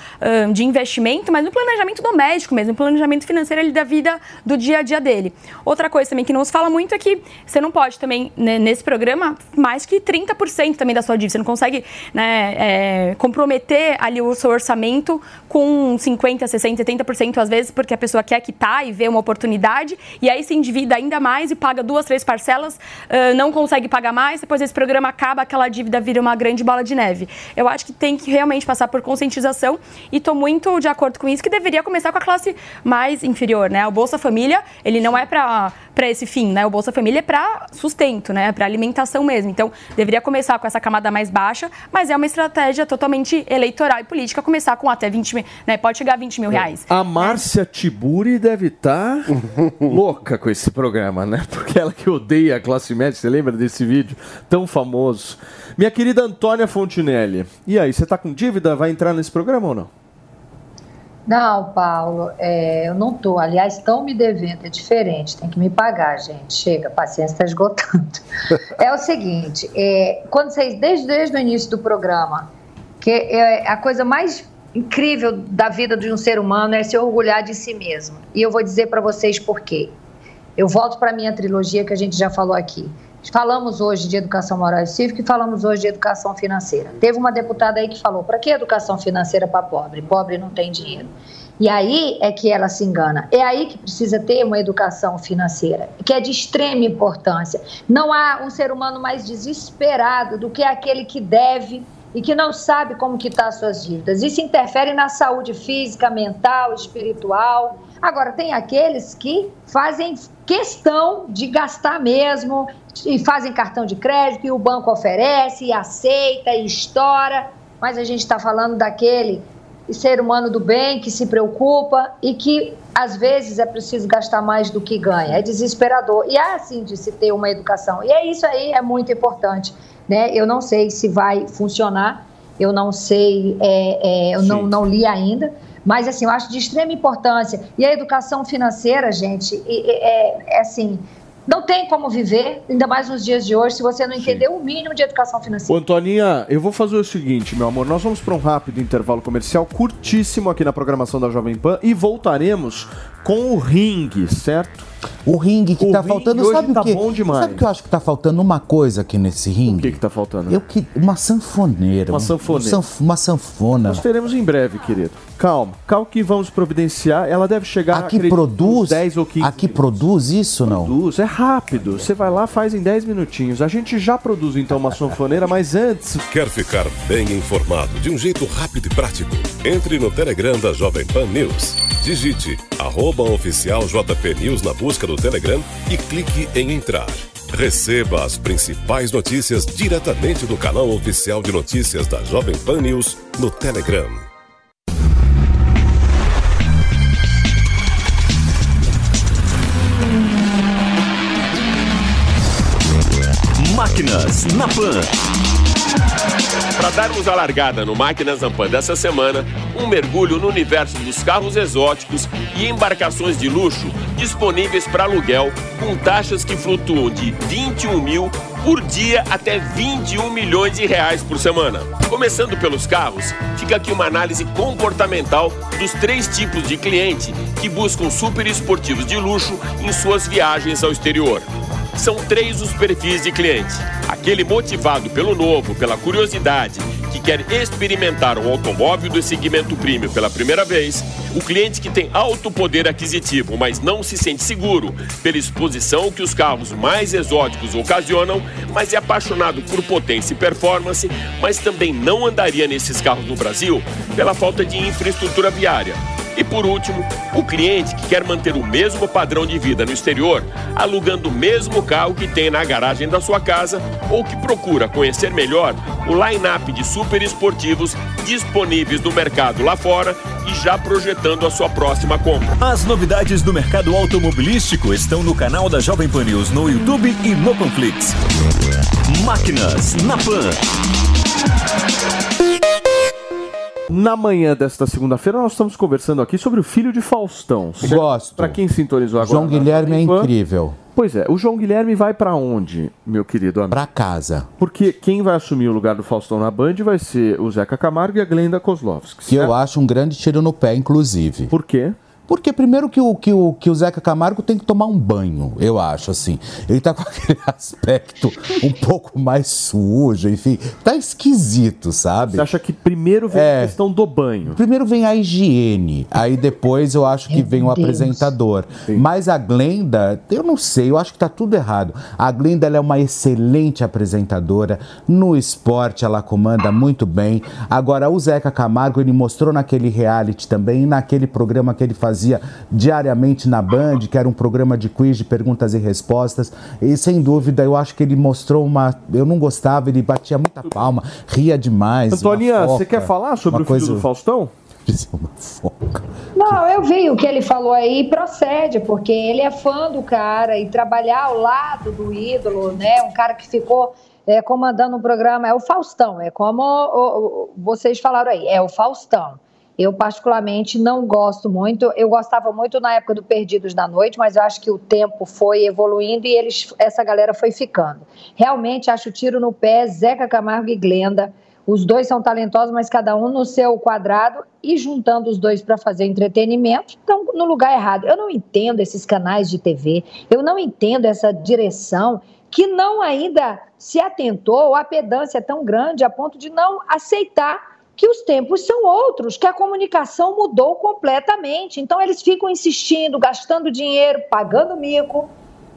de investimento, mas no planejamento doméstico mesmo, no planejamento financeiro ali, da vida do dia a dia dele. Outra coisa também que não se fala muito é que você não pode também, né, nesse programa, mais que 30% também da sua dívida. Você não consegue né, é, comprometer ali o seu orçamento com 50%, 60%, 70% às vezes, porque a pessoa quer quitar e vê uma oportunidade, e aí se endivida ainda mais e paga duas, três parcelas, uh, não consegue pagar mais depois esse programa acaba, aquela dívida vira uma grande bola de neve. Eu acho que tem que realmente passar por conscientização e estou muito de acordo com isso, que deveria começar com a classe mais inferior, né? O Bolsa Família, ele não é para esse fim, né? O Bolsa Família é para sustento, né? Para alimentação mesmo. Então, deveria começar com essa camada mais baixa, mas é uma estratégia totalmente eleitoral e política começar com até 20 mil, né? Pode chegar a 20 mil reais. A Márcia Tiburi deve estar tá (laughs) louca com esse programa, né? Porque ela que odeia a classe média, você lembra desse vídeo? tão famoso. Minha querida Antônia Fontinelli, e aí, você está com dívida? Vai entrar nesse programa ou não? Não, Paulo, é, eu não tô. Aliás, estão me devendo, é diferente, tem que me pagar, gente. Chega, a paciência está esgotando. (laughs) é o seguinte, é, quando vocês, desde, desde o início do programa, que é a coisa mais incrível da vida de um ser humano é se orgulhar de si mesmo. E eu vou dizer para vocês por quê. Eu volto para minha trilogia que a gente já falou aqui. Falamos hoje de educação moral e cívica e falamos hoje de educação financeira. Teve uma deputada aí que falou: para que educação financeira para pobre? Pobre não tem dinheiro. E aí é que ela se engana. É aí que precisa ter uma educação financeira, que é de extrema importância. Não há um ser humano mais desesperado do que aquele que deve e que não sabe como quitar suas dívidas. Isso interfere na saúde física, mental, espiritual. Agora, tem aqueles que fazem questão de gastar mesmo, e fazem cartão de crédito, e o banco oferece, e aceita, e estoura. Mas a gente está falando daquele ser humano do bem que se preocupa e que às vezes é preciso gastar mais do que ganha. É desesperador. E é assim de se ter uma educação. E é isso aí, é muito importante. né? Eu não sei se vai funcionar, eu não sei, é, é, eu não, não li ainda, mas assim, eu acho de extrema importância. E a educação financeira, gente, é, é assim, não tem como viver, ainda mais nos dias de hoje, se você não entender o mínimo de educação Ô, financeira. Antoninha, eu vou fazer o seguinte, meu amor. Nós vamos para um rápido intervalo comercial curtíssimo aqui na programação da Jovem Pan e voltaremos com o ringue, certo? O ringue que O tá ringue faltando, hoje sabe tá o quê? bom demais. Sabe o que eu acho que tá faltando uma coisa aqui nesse ringue? O que que tá faltando? Eu que uma sanfoneira. Uma um- sanfoneira. um sanf- uma sanfona. Nós teremos em breve, querido. Calma. Calma que vamos providenciar. Ela deve chegar Aqui acredito, produz? uns 10 ou 15 Aqui produz isso não? Produz, é rápido. Você vai lá, faz em 10 minutinhos. A gente já produz então uma sanfoneira, mas antes. Quer ficar bem informado de um jeito rápido e prático? Entre no Telegram da Jovem Pan News. Digite arroba oficial JP News na busca do Telegram e clique em entrar. Receba as principais notícias diretamente do canal oficial de notícias da Jovem Pan News no Telegram. Máquinas na Pan. Para darmos a largada no Máquinas na Pan dessa semana, um mergulho no universo dos carros exóticos e embarcações de luxo disponíveis para aluguel com taxas que flutuam de 21 mil por dia até 21 milhões de reais por semana. Começando pelos carros, fica aqui uma análise comportamental dos três tipos de cliente que buscam super esportivos de luxo em suas viagens ao exterior. São três os perfis de cliente. Aquele motivado pelo novo, pela curiosidade, que quer experimentar um automóvel do segmento premium pela primeira vez, o cliente que tem alto poder aquisitivo, mas não se sente seguro pela exposição que os carros mais exóticos ocasionam, mas é apaixonado por potência e performance, mas também não andaria nesses carros no Brasil pela falta de infraestrutura viária. E por último, o cliente que quer manter o mesmo padrão de vida no exterior, alugando o mesmo carro que tem na garagem da sua casa ou que procura conhecer melhor o line-up de super esportivos disponíveis no mercado lá fora e já projetando a sua próxima compra. As novidades do mercado automobilístico estão no canal da Jovem Pan News no YouTube e no Panflix. Máquinas na Pan. Na manhã desta segunda-feira, nós estamos conversando aqui sobre o filho de Faustão. certo? Gosto. Pra quem sintonizou agora. João Guilherme é incrível. Pois é, o João Guilherme vai pra onde, meu querido amigo? Pra casa. Porque quem vai assumir o lugar do Faustão na Band vai ser o Zeca Camargo e a Glenda Kozlovski. Que eu acho um grande tiro no pé, inclusive. Por quê? Porque primeiro que o, que, o, que o Zeca Camargo tem que tomar um banho, eu acho, assim. Ele tá com (laughs) aquele aspecto um pouco mais sujo, enfim. Tá esquisito, sabe? Você acha que primeiro vem a questão do banho? Primeiro vem a higiene, aí depois eu acho que vem o apresentador. Mas a Glenda, eu não sei, eu acho que tá tudo errado. A Glenda ela é uma excelente apresentadora, no esporte ela comanda muito bem. Agora o Zeca Camargo, ele mostrou naquele reality também, naquele programa que ele fazia diariamente na Band, que era um programa de quiz de perguntas e respostas. E sem dúvida, eu acho que ele mostrou uma, eu não gostava, ele batia muita palma, ria demais. Antoninha, você quer falar sobre o filho coisa- do Faustão? uma foca. Não, eu vi o que ele falou aí procede, porque ele é fã do cara e trabalhar ao lado do ídolo, né? Um cara que ficou é, comandando um programa, é o Faustão, é como o- o- vocês falaram aí, é o Faustão. Eu, particularmente, não gosto muito. Eu gostava muito na época do Perdidos da Noite, mas eu acho que o tempo foi evoluindo e eles, essa galera foi ficando. Realmente acho tiro no pé, Zeca Camargo e Glenda. Os dois são talentosos, mas cada um no seu quadrado e juntando os dois para fazer entretenimento, estão no lugar errado. Eu não entendo esses canais de TV, eu não entendo essa direção que não ainda se atentou, a pedância é tão grande a ponto de não aceitar que os tempos são outros, que a comunicação mudou completamente. Então eles ficam insistindo, gastando dinheiro, pagando mico,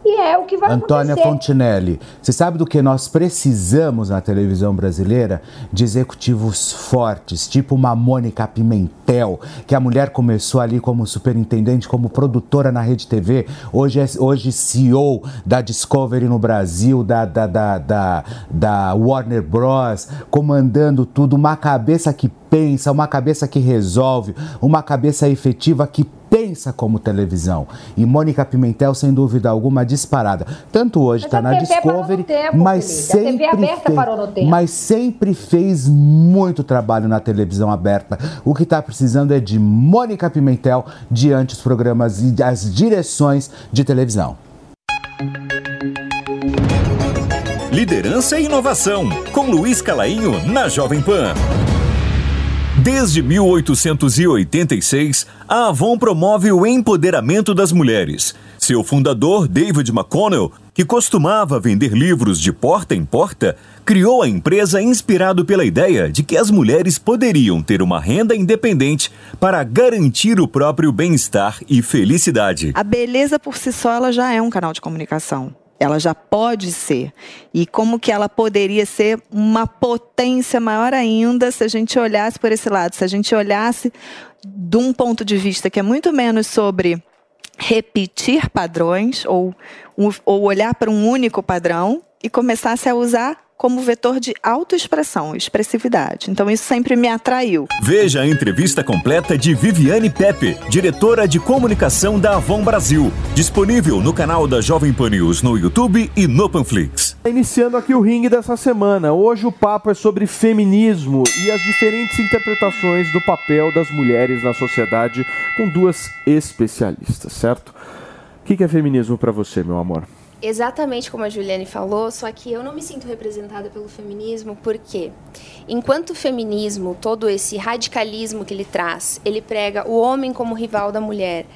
e é o que vai Antônia acontecer. Fontinelli, você sabe do que nós precisamos na televisão brasileira? De executivos fortes, tipo uma Mônica Pimentel, que a mulher começou ali como superintendente, como produtora na Rede TV, hoje é hoje CEO da Discovery no Brasil, da, da, da, da, da Warner Bros., comandando tudo, uma cabeça que pensa, uma cabeça que resolve, uma cabeça efetiva que pensa como televisão. E Mônica Pimentel, sem dúvida alguma, disparada. Tanto hoje está na TV parou no Discovery, tempo, mas sempre TV aberta fez, parou no tempo. mas sempre fez muito trabalho na televisão aberta. O que está precisando é de Mônica Pimentel diante dos programas e das direções de televisão. Liderança e inovação, com Luiz Calainho na Jovem Pan. Desde 1886, a Avon promove o empoderamento das mulheres. Seu fundador, David McConnell, que costumava vender livros de porta em porta, criou a empresa inspirado pela ideia de que as mulheres poderiam ter uma renda independente para garantir o próprio bem-estar e felicidade. A beleza por si só ela já é um canal de comunicação. Ela já pode ser. E como que ela poderia ser uma potência maior ainda se a gente olhasse por esse lado, se a gente olhasse de um ponto de vista que é muito menos sobre repetir padrões ou, ou olhar para um único padrão e começasse a usar como vetor de autoexpressão, expressividade. Então isso sempre me atraiu. Veja a entrevista completa de Viviane Pepe, diretora de comunicação da Avon Brasil, disponível no canal da Jovem Pan News no YouTube e no Panflix. Iniciando aqui o ringue dessa semana. Hoje o papo é sobre feminismo e as diferentes interpretações do papel das mulheres na sociedade com duas especialistas, certo? O que é feminismo para você, meu amor? Exatamente como a Juliane falou, só que eu não me sinto representada pelo feminismo porque, enquanto o feminismo, todo esse radicalismo que ele traz, ele prega o homem como rival da mulher,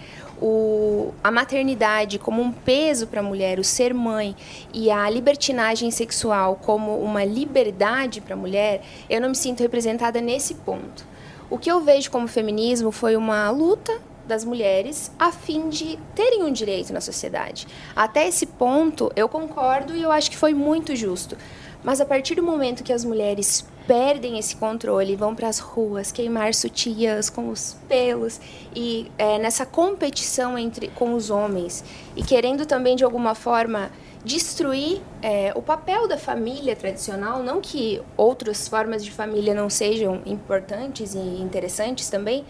o, a maternidade como um peso para a mulher, o ser mãe e a libertinagem sexual como uma liberdade para a mulher, eu não me sinto representada nesse ponto. O que eu vejo como feminismo foi uma luta das mulheres a fim de terem um direito na sociedade. Até esse ponto, eu concordo e eu acho que foi muito justo. Mas a partir do momento que as mulheres perdem esse controle, vão para as ruas queimar sutiãs com os pelos e é, nessa competição entre com os homens e querendo também de alguma forma destruir é, o papel da família tradicional, não que outras formas de família não sejam importantes e interessantes também,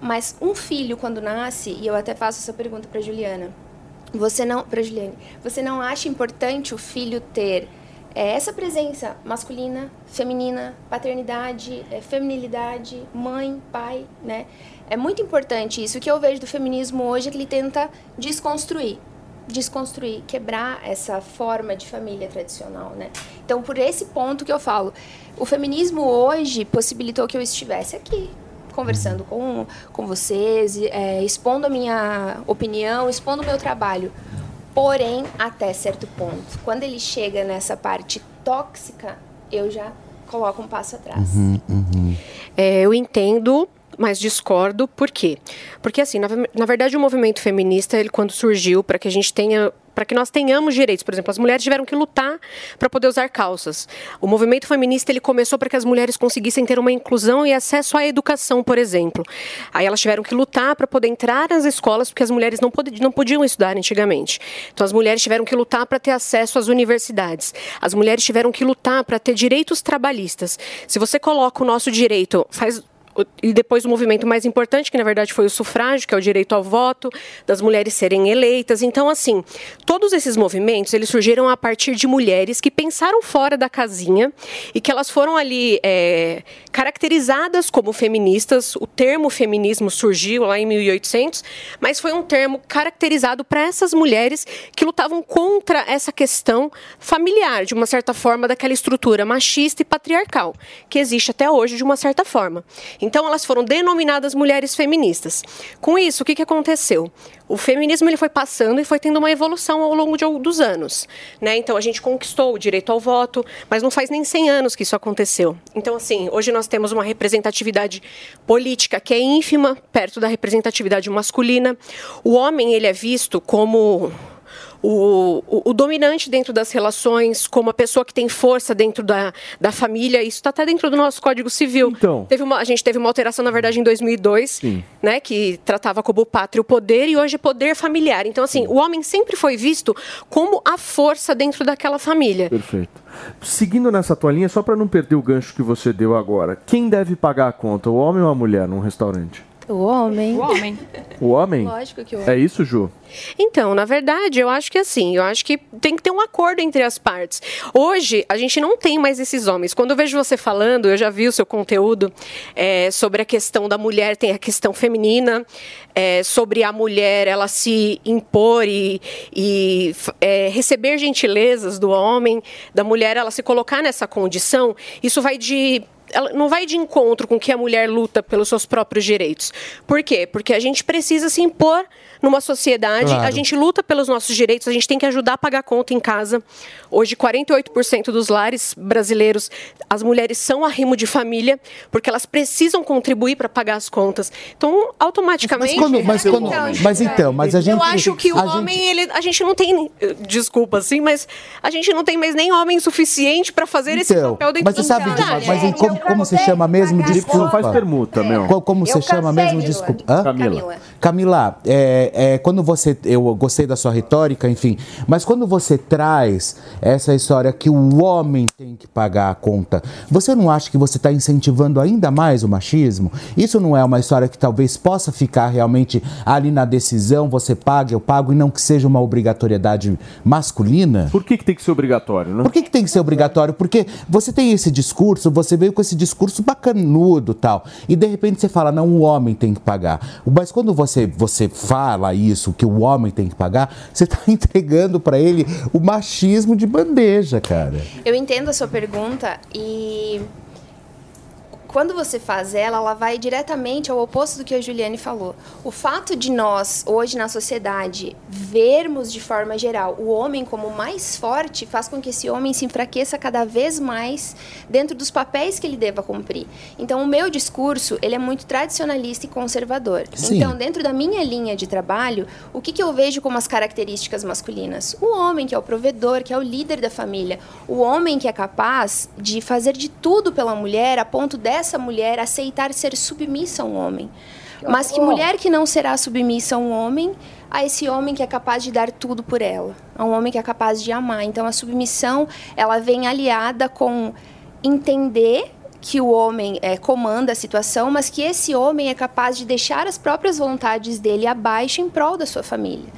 mas um filho quando nasce, e eu até faço essa pergunta para Juliana, você não, para Juliane, você não acha importante o filho ter é, essa presença masculina, feminina, paternidade, é, feminilidade, mãe, pai, né? É muito importante isso. O que eu vejo do feminismo hoje é que ele tenta desconstruir, desconstruir, quebrar essa forma de família tradicional, né? Então, por esse ponto que eu falo, o feminismo hoje possibilitou que eu estivesse aqui, conversando com, com vocês, é, expondo a minha opinião, expondo o meu trabalho. Porém, até certo ponto, quando ele chega nessa parte tóxica, eu já coloco um passo atrás. É, eu entendo, mas discordo. Por quê? Porque, assim, na, na verdade, o movimento feminista, ele, quando surgiu, para que a gente tenha para que nós tenhamos direitos. Por exemplo, as mulheres tiveram que lutar para poder usar calças. O movimento feminista ele começou para que as mulheres conseguissem ter uma inclusão e acesso à educação, por exemplo. Aí elas tiveram que lutar para poder entrar nas escolas, porque as mulheres não, pod não podiam estudar antigamente. Então as mulheres tiveram que lutar para ter acesso às universidades. As mulheres tiveram que lutar para ter direitos trabalhistas. Se você coloca o nosso direito, faz e depois o movimento mais importante, que na verdade foi o sufrágio, que é o direito ao voto, das mulheres serem eleitas. Então, assim, todos esses movimentos, eles surgiram a partir de mulheres que pensaram fora da casinha e que elas foram ali é, caracterizadas como feministas. O termo feminismo surgiu lá em 1800, mas foi um termo caracterizado para essas mulheres que lutavam contra essa questão familiar, de uma certa forma, daquela estrutura machista e patriarcal, que existe até hoje de uma certa forma. Então elas foram denominadas mulheres feministas. Com isso, o que, que aconteceu? O feminismo ele foi passando e foi tendo uma evolução ao longo de, dos anos. Né? Então a gente conquistou o direito ao voto, mas não faz nem 100 anos que isso aconteceu. Então, assim, hoje nós temos uma representatividade política que é ínfima, perto da representatividade masculina. O homem ele é visto como o, o, o dominante dentro das relações, como a pessoa que tem força dentro da, da família. Isso está até dentro do nosso Código Civil. Então. Teve uma, a gente teve uma alteração, na verdade, em 2002, Sim. né, que tratava como pátrio o poder e hoje é poder familiar. Então, assim, o homem sempre foi visto como a força dentro daquela família. Perfeito. Seguindo nessa tua linha, só para não perder o gancho que você deu agora, quem deve pagar a conta, o homem ou a mulher num restaurante? O homem. O homem. O homem? Lógico que o É isso, Ju? Então, na verdade, eu acho que assim, eu acho que tem que ter um acordo entre as partes. Hoje, a gente não tem mais esses homens. Quando eu vejo você falando, eu já vi o seu conteúdo é, sobre a questão da mulher, tem a questão feminina, é, sobre a mulher ela se impor e, e é, receber gentilezas do homem, da mulher ela se colocar nessa condição. Isso vai de ela não vai de encontro com que a mulher luta pelos seus próprios direitos. Por quê? Porque a gente precisa se impor numa sociedade, Claro. a gente luta pelos nossos direitos, a gente tem que ajudar a pagar conta em casa. Hoje, 48% dos lares brasileiros, as mulheres são arrimo de família, porque elas precisam contribuir para pagar as contas. Então, automaticamente. Mas quando- mas quando- mas então, mas a gente- Eu acho que o a homem, gente- ele, a gente não tem. Desculpa, assim, mas a gente não tem mais nem homem suficiente para fazer esse Então, papel dentro mas você sabe, de, mas em como, como se chama mesmo? Desculpa. Não faz permuta, meu. Como Eu você chama mesmo? de- Desculpa. Hã? Camila. Camila, é, é, quando você. Eu gostei da sua retórica, enfim. Mas quando você traz essa história que o homem tem que pagar a conta, você não acha que você está incentivando ainda mais o machismo? Isso não é uma história que talvez possa ficar realmente ali na decisão, você paga, eu pago, e não que seja uma obrigatoriedade masculina? Por que, que tem que ser obrigatório, né? Por que, que tem que ser obrigatório? Porque você tem esse discurso, você veio com esse discurso bacanudo tal, e de repente você fala, não, o homem tem que pagar. Mas quando você, você fala isso, que o homem tem que pagar, você está (laughs) entregando para ele o machismo de bandeja, cara. Eu entendo a sua pergunta e quando você faz ela, ela vai diretamente ao oposto do que a Juliane falou. O fato de nós, hoje na sociedade, vermos de forma geral o homem como mais forte faz com que esse homem se enfraqueça cada vez mais dentro dos papéis que ele deva cumprir. Então, o meu discurso, ele é muito tradicionalista e conservador. Sim. Então, dentro da minha linha de trabalho, o que, que eu vejo como as características masculinas? O homem que é o provedor, que é o líder da família. O homem que é capaz de fazer de tudo pela mulher a ponto dessa mulher aceitar ser submissa a um homem. Mas que mulher que não será submissa a um homem, a esse homem que é capaz de dar tudo por ela, a um homem que é capaz de amar. Então a submissão, ela vem aliada com entender que o homem é, comanda a situação, mas que esse homem é capaz de deixar as próprias vontades dele abaixo em prol da sua família.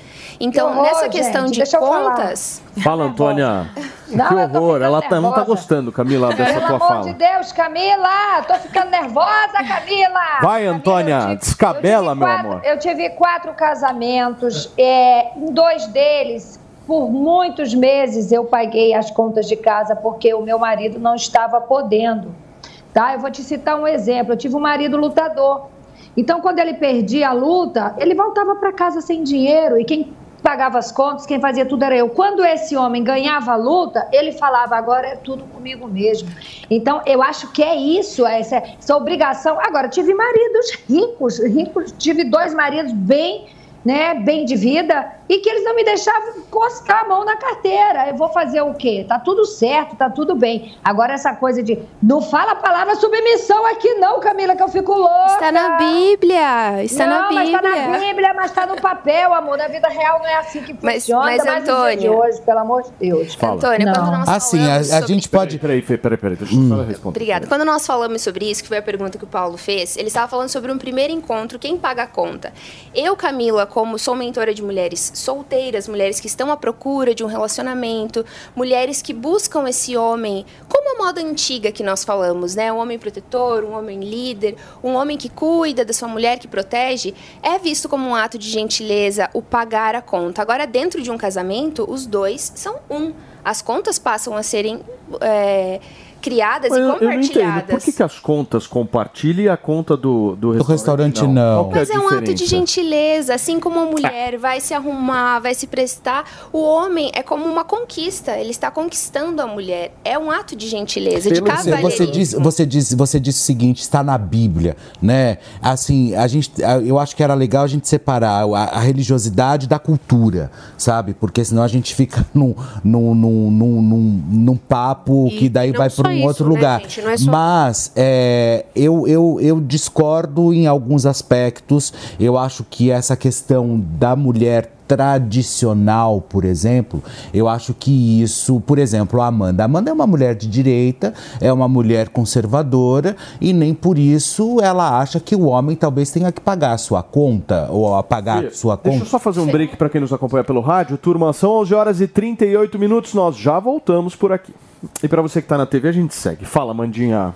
Então, Que horror, nessa questão gente, de contas. Fala, Antônia. Não, que horror. Ela tá, não tá gostando, Camila, dessa Pelo tua amor fala. de Deus, Camila! Tô ficando nervosa, Camila! Vai, Antônia, descabela, meu Quatro- amor. Eu tive quatro casamentos. é, em dois deles, por muitos meses, eu paguei as contas de casa porque o meu marido não estava podendo. Tá? Eu vou te citar um exemplo. Eu tive um marido lutador. Então, quando ele perdia a luta, ele voltava para casa sem dinheiro e quem pagava as contas, quem fazia tudo era eu. Quando esse homem ganhava a luta, ele falava: agora é tudo comigo mesmo. Então, eu acho que é isso, essa, essa obrigação. Agora, tive maridos ricos, ricos, tive dois maridos bem. Né, bem de vida, e que eles não me deixavam encostar a mão na carteira. Eu vou fazer o quê? Tá tudo certo, tá tudo bem. Agora, essa coisa de não fala a palavra submissão aqui, não, Camila, que eu fico louca. Está na Bíblia, está não, na mas tá na Bíblia. Bíblia, mas tá no papel, amor. Na vida real não é assim que Mas- funciona. mas, de Antônia- hoje, pelo amor de Deus. Fala. Antônia, quando nós Assim, a, falamos a sobre- gente pode. Peraí, Fê, peraí, peraí. Deixa eu só responder. Obrigada. Quando nós falamos sobre isso, que foi a pergunta que o Paulo fez, ele estava falando sobre um primeiro encontro, quem paga a conta? Eu, Camila, como sou mentora de mulheres solteiras, mulheres que estão à procura de um relacionamento, mulheres que buscam esse homem, como a moda antiga que nós falamos, né? Um homem protetor, um homem líder, um homem que cuida da sua mulher, que protege, é visto como um ato de gentileza o pagar a conta. Agora, dentro de um casamento, os dois são um. As contas passam a serem é, criadas Mas e não compartilhadas. Por que, que as contas compartilham e a conta do, do Do restaurante não. Que é Mas é um ato de gentileza, assim como a mulher vai se arrumar, vai se prestar, o homem é como uma conquista, ele está conquistando a mulher. É um ato de gentileza, de Você, você cavalheirismo. diz, você diz, você disse o seguinte, está na Bíblia, né? Assim, a gente, eu acho que era legal a gente separar a, a religiosidade da cultura, sabe? Porque senão a gente fica num, num, num, num, num- num papo E que daí não vai para um isso, outro né, lugar. gente? Não é só- Mas é, eu, eu, eu discordo em alguns aspectos. Eu acho que essa questão da mulher tradicional, por exemplo, eu acho que isso, por exemplo, a Amanda. A Amanda é uma mulher de direita, é uma mulher conservadora e nem por isso ela acha que o homem talvez tenha que pagar a sua conta ou a pagar a sua Deixa eu conta. só fazer um break para quem nos acompanha pelo rádio. Turma, são 11 horas e 38 minutos. Nós já voltamos por aqui. E para você que está na TV, a gente segue. Fala, Mandinha.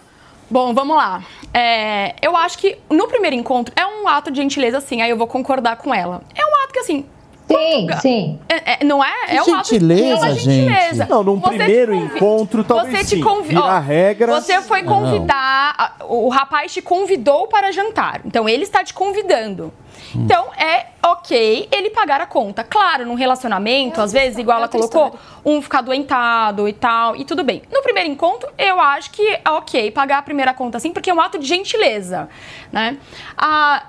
Bom, vamos lá. É, eu acho que no primeiro encontro é um ato de gentileza, sim, aí eu vou concordar com ela. É um ato que, assim. Sim, sim. não é? Que é um ato gentileza, é gentileza. gente. Não, num Você te primeiro convi- encontro, talvez Você te sim. convi- Virar ó, regras, Você foi não. convidar. a- O rapaz te convidou para jantar. Então ele está te convidando. Então é ok ele pagar a conta. Claro, num relacionamento, às vezes, igual ela colocou, um ficar doentado e tal, e tudo bem. No primeiro encontro, eu acho que é ok pagar a primeira conta assim, porque é um ato de gentileza, né? A,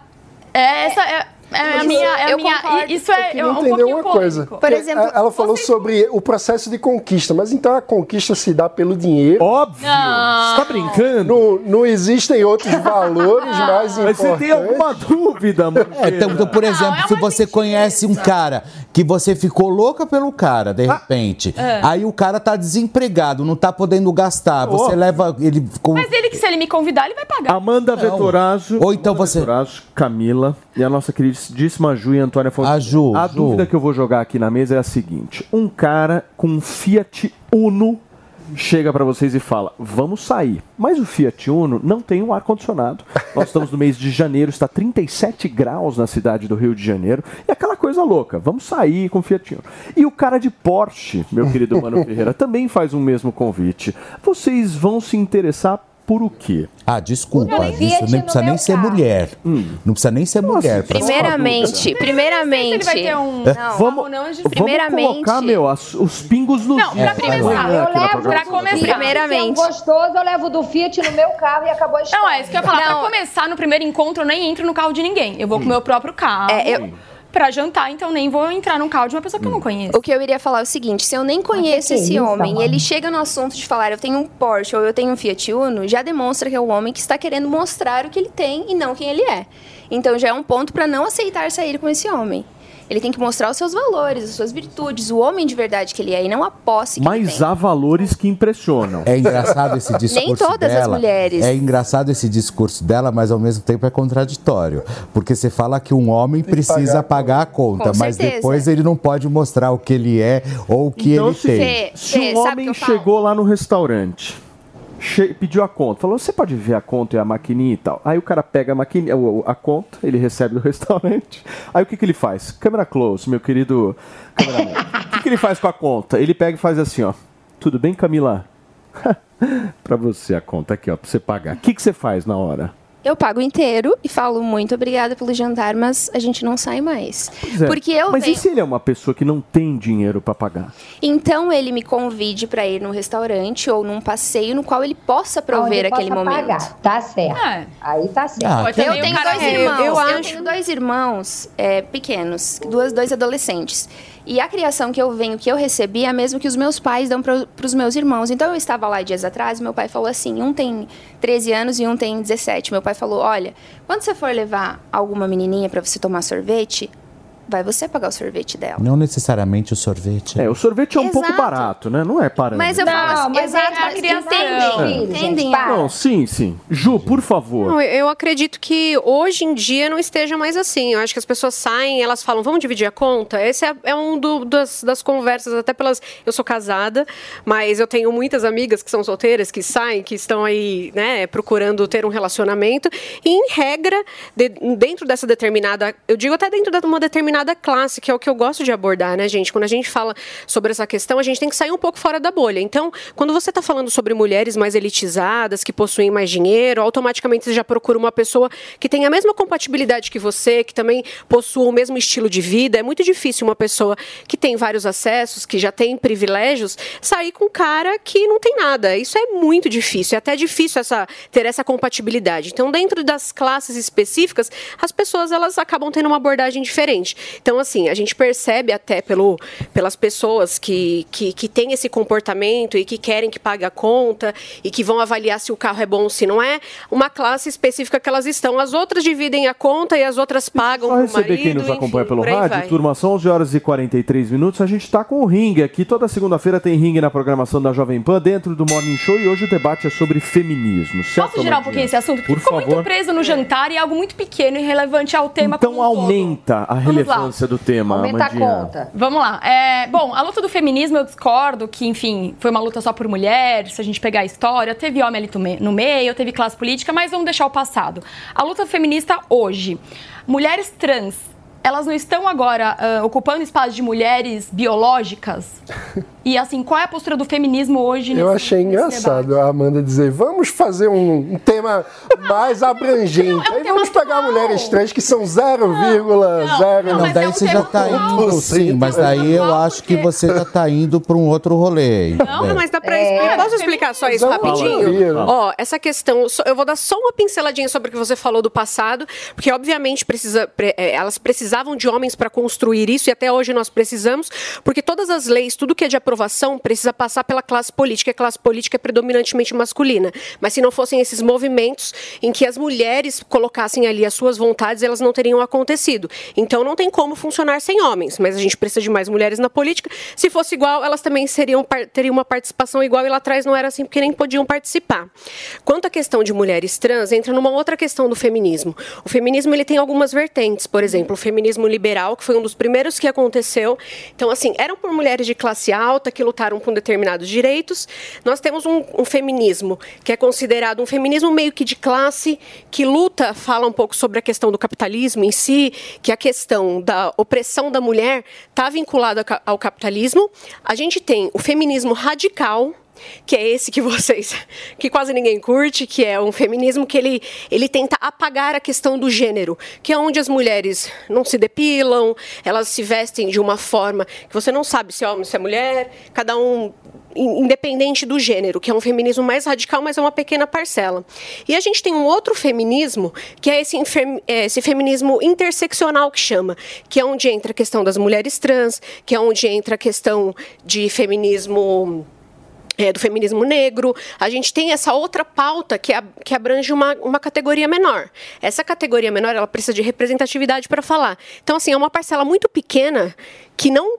essa é, é a Isso, minha. É a eu minha concordo. isso é queria um entender pouquinho uma coisa. polêmico. Porque ela falou sobre o processo de conquista, mas então a conquista se dá pelo dinheiro. Óbvio. Não. Você tá brincando? Não, não existem outros (laughs) valores mais Mas você importantes. tem alguma dúvida, mano? É, então, então, por exemplo, se você conhece um cara que você ficou louca pelo cara, de repente, É. aí o cara tá desempregado, não tá podendo gastar, você Oh. leva ele com Mas ele que se ele me convidar, ele vai pagar. Amanda Vetorazzo. Ou então Amanda você- Vetorazzo, Camila e a nossa queridíssima Ju e Antônia Fonseca. A Ju, A Ju. dúvida que eu vou jogar aqui na mesa é a seguinte: um cara com um Fiat Uno chega pra vocês e fala: "Vamos sair". Mas o Fiat Uno não tem um ar condicionado. Nós estamos no mês de janeiro, está 37 graus na cidade do Rio de Janeiro, e aquela coisa louca. Vamos sair com o Fiat Uno. E o cara de Porsche, meu querido Mano (laughs) Ferreira, também faz um mesmo convite. Vocês vão se interessar por o quê? Ah, desculpa, Não, isso nem no precisa nem ser carro. mulher. Não precisa nem ser mulher. pra- Primeiramente, primeiramente. Um. É. Não, Vamos, não, a gente- vamos primeiramente- colocar, meu, as- os pingos nos Não, pra começar, amanhã Eu levo pra começar. Primeiramente. Se é um gostoso, eu levo do Fiat no meu carro e acabou a história. Não, é isso que eu ia falar. Não. Pra começar, no primeiro encontro, eu nem entro no carro de ninguém. Eu vou com o meu próprio carro. É, eu- Pra jantar, então nem vou entrar num carro de uma pessoa que eu não conheço. O que eu iria falar é o seguinte: se eu nem conheço é esse isso, homem e ele chega no assunto de falar eu tenho um Porsche ou eu tenho um Fiat Uno, já demonstra que é o homem que está querendo mostrar o que ele tem e não quem ele é. Então já é um ponto para não aceitar sair com esse homem. Ele tem que mostrar os seus valores, as suas virtudes, o homem de verdade que ele é e não a posse que ele Mas tem. há valores que impressionam. É engraçado esse (laughs) discurso Nem todas as dela. mulheres. É engraçado esse discurso dela, mas ao mesmo tempo é contraditório. Porque você fala que um homem precisa pagar a conta, Com mas certeza. depois ele não pode mostrar o que ele é ou o que Então, ele se, tem. Fê, se Fê, um homem chegou lá no restaurante, che- pediu a conta, falou: você pode ver a conta e a maquininha e tal. Aí o cara pega a maquininha, a conta, ele recebe do (laughs) restaurante. Aí o que, que ele faz? Câmera close, meu querido cameraman. o que, que ele faz com a conta? Ele pega e faz assim, ó. Tudo bem, Camila? (laughs) pra você a conta aqui, ó, pra você pagar. O que, que você faz na hora? Eu pago inteiro e falo muito obrigada pelo jantar, mas a gente não sai mais. É. Porque eu Mas venho... e se ele é uma pessoa que não tem dinheiro pra pagar? Então ele me convide para ir num restaurante ou num passeio no qual ele possa prover Onde aquele possa momento. pagar. Tá certo. É. Aí tá certo. Ah, Eu tenho dois irmãos. eu Eu, acho- tenho dois irmãos é, pequenos, duas, dois adolescentes. E a criação que eu venho, que eu recebi, é a mesma que os meus pais dão para os meus irmãos. Então eu estava lá dias atrás, meu pai falou assim: um tem 13 anos e um tem 17. Meu pai falou: olha, quando você for levar alguma menininha para você tomar sorvete, vai você pagar o sorvete dela. Não necessariamente o sorvete. É, o sorvete é um pouco Exato. barato, né? Não é parâmetro. Mas eu falo assim, mas exato, é a criação. entendem, entendem. para. Não, sim, sim. Ju, por favor. Não, eu acredito que hoje em dia não esteja mais assim. Eu acho que as pessoas saem, elas falam, vamos dividir a conta. Esse é, é um do- das, das conversas, até pelas. Eu sou casada, mas eu tenho muitas amigas que são solteiras, que saem, que estão aí, né, procurando ter um relacionamento. E, em regra, de- dentro dessa determinada. Eu digo até dentro de uma determinada determinada classe, que é o que eu gosto de abordar, né, gente? Quando a gente fala sobre essa questão, a gente tem que sair um pouco fora da bolha. Então, quando você está falando sobre mulheres mais elitizadas, que possuem mais dinheiro, automaticamente você já procura uma pessoa que tem a mesma compatibilidade que você, que também possua o mesmo estilo de vida. É muito difícil uma pessoa que tem vários acessos, que já tem privilégios, sair com um cara que não tem nada. Isso é muito difícil. É até difícil essa, ter essa compatibilidade. Então, dentro das classes específicas, as pessoas elas acabam tendo uma abordagem diferente. Então, assim, a gente percebe até pelo, pelas pessoas que, que, que têm esse comportamento e que querem que pague a conta e que vão avaliar se o carro é bom ou se não é, uma classe específica que elas estão. As outras dividem a conta e as outras pagam Só receber marido, quem nos enfim, acompanha pelo rádio, vai. turma, são 11 horas e 43 minutos. A gente tá com o ringue aqui. Toda segunda-feira tem ringue na programação da Jovem Pan dentro do Morning Show e hoje o debate é sobre feminismo. Certo, Posso girar um pouquinho esse assunto? Porque Por ficou favor. muito preso no jantar e é algo muito pequeno e relevante ao tema Então como um todo. aumenta a Vamos relevância do tema, Amandinha. Vamos lá. É, bom, a luta do feminismo eu discordo que, enfim, foi uma luta só por mulheres, se a gente pegar a história, teve homem ali no meio, teve classe política, mas vamos deixar o passado. A luta feminista hoje. Mulheres trans, elas não estão agora ah, ocupando espaço de mulheres biológicas? E assim, qual é a postura do feminismo hoje Eu nesse- achei nesse engraçado a Amanda dizer, vamos fazer um, um tema mais abrangente. Aí vamos pegar mulheres trans que são 0,0. Não, daí você já tá indo, sim, mas daí eu acho que você já tá indo para um outro rolê. Não, entendeu? mas dá pra É. explicar. Posso explicar só isso rapidinho? Ó, essa questão, eu vou dar só uma pinceladinha sobre o que você falou do passado, porque obviamente precisa, pre- é, elas precisavam de homens para construir isso e até hoje nós precisamos, porque todas as leis, tudo que é de aprovação precisa passar pela classe política. A classe política é predominantemente masculina. Mas se não fossem esses movimentos em que as mulheres colocassem ali as suas vontades, elas não teriam acontecido. Então não tem como funcionar sem homens, mas a gente precisa de mais mulheres na política. Se fosse igual, elas também seriam teriam uma participação igual e lá atrás não era assim porque nem podiam participar. Quanto à questão de mulheres trans, entra numa outra questão do feminismo. O feminismo ele tem algumas vertentes, por exemplo, o feminismo liberal, que foi um dos primeiros que aconteceu. Então, assim, eram por mulheres de classe alta que lutaram por determinados direitos. Nós temos um, um feminismo que é considerado um feminismo meio que de classe, que luta, fala um pouco sobre a questão do capitalismo em si, que a questão da opressão da mulher está vinculada ao capitalismo. A gente tem o feminismo radical, que é esse que vocês, (laughs) que quase ninguém curte, que é um feminismo que ele, ele tenta apagar a questão do gênero, que é onde as mulheres não se depilam, elas se vestem de uma forma que você não sabe se é homem, se é mulher, cada um in- independente do gênero, que é um feminismo mais radical, mas é uma pequena parcela. E a gente tem um outro feminismo, que é esse, é esse feminismo interseccional que chama, que é onde entra a questão das mulheres trans, que é onde entra a questão de feminismo é, do feminismo negro. A gente tem essa outra pauta que, a- que abrange uma, uma categoria menor. Essa categoria menor ela precisa de representatividade para falar. Então, assim, é uma parcela muito pequena que não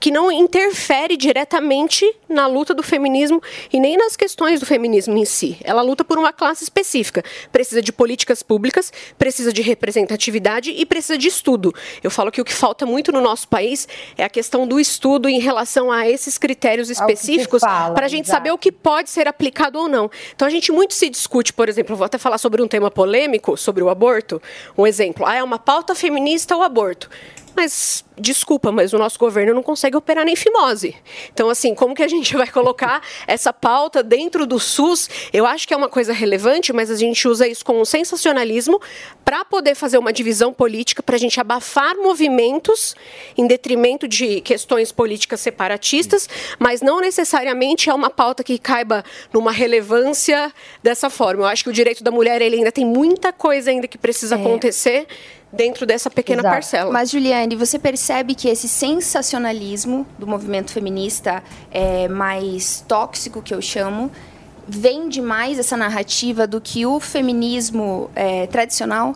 que não interfere diretamente na luta do feminismo e nem nas questões do feminismo em si. Ela luta por uma classe específica. Precisa de políticas públicas, precisa de representatividade e precisa de estudo. Eu falo que o que falta muito no nosso país é a questão do estudo em relação a esses critérios específicos para a gente exato. saber o que pode ser aplicado ou não. Então a gente muito se discute, por exemplo, vou até falar sobre um tema polêmico, sobre o aborto. Um exemplo, ah, é uma pauta feminista o aborto. Mas, desculpa, mas o nosso governo não consegue operar nem fimose. Então, assim, como que a gente (laughs) vai colocar essa pauta dentro do SUS? Eu acho que é uma coisa relevante, mas a gente usa isso como um sensacionalismo para poder fazer uma divisão política, para a gente abafar movimentos em detrimento de questões políticas separatistas, mas não necessariamente é uma pauta que caiba numa relevância dessa forma. Eu acho que o direito da mulher ele ainda tem muita coisa ainda que precisa acontecer dentro dessa pequena Exato. parcela. Mas, Juliane, você percebe que esse sensacionalismo do movimento feminista é mais tóxico, que eu chamo, vende mais essa narrativa do que o feminismo é, tradicional?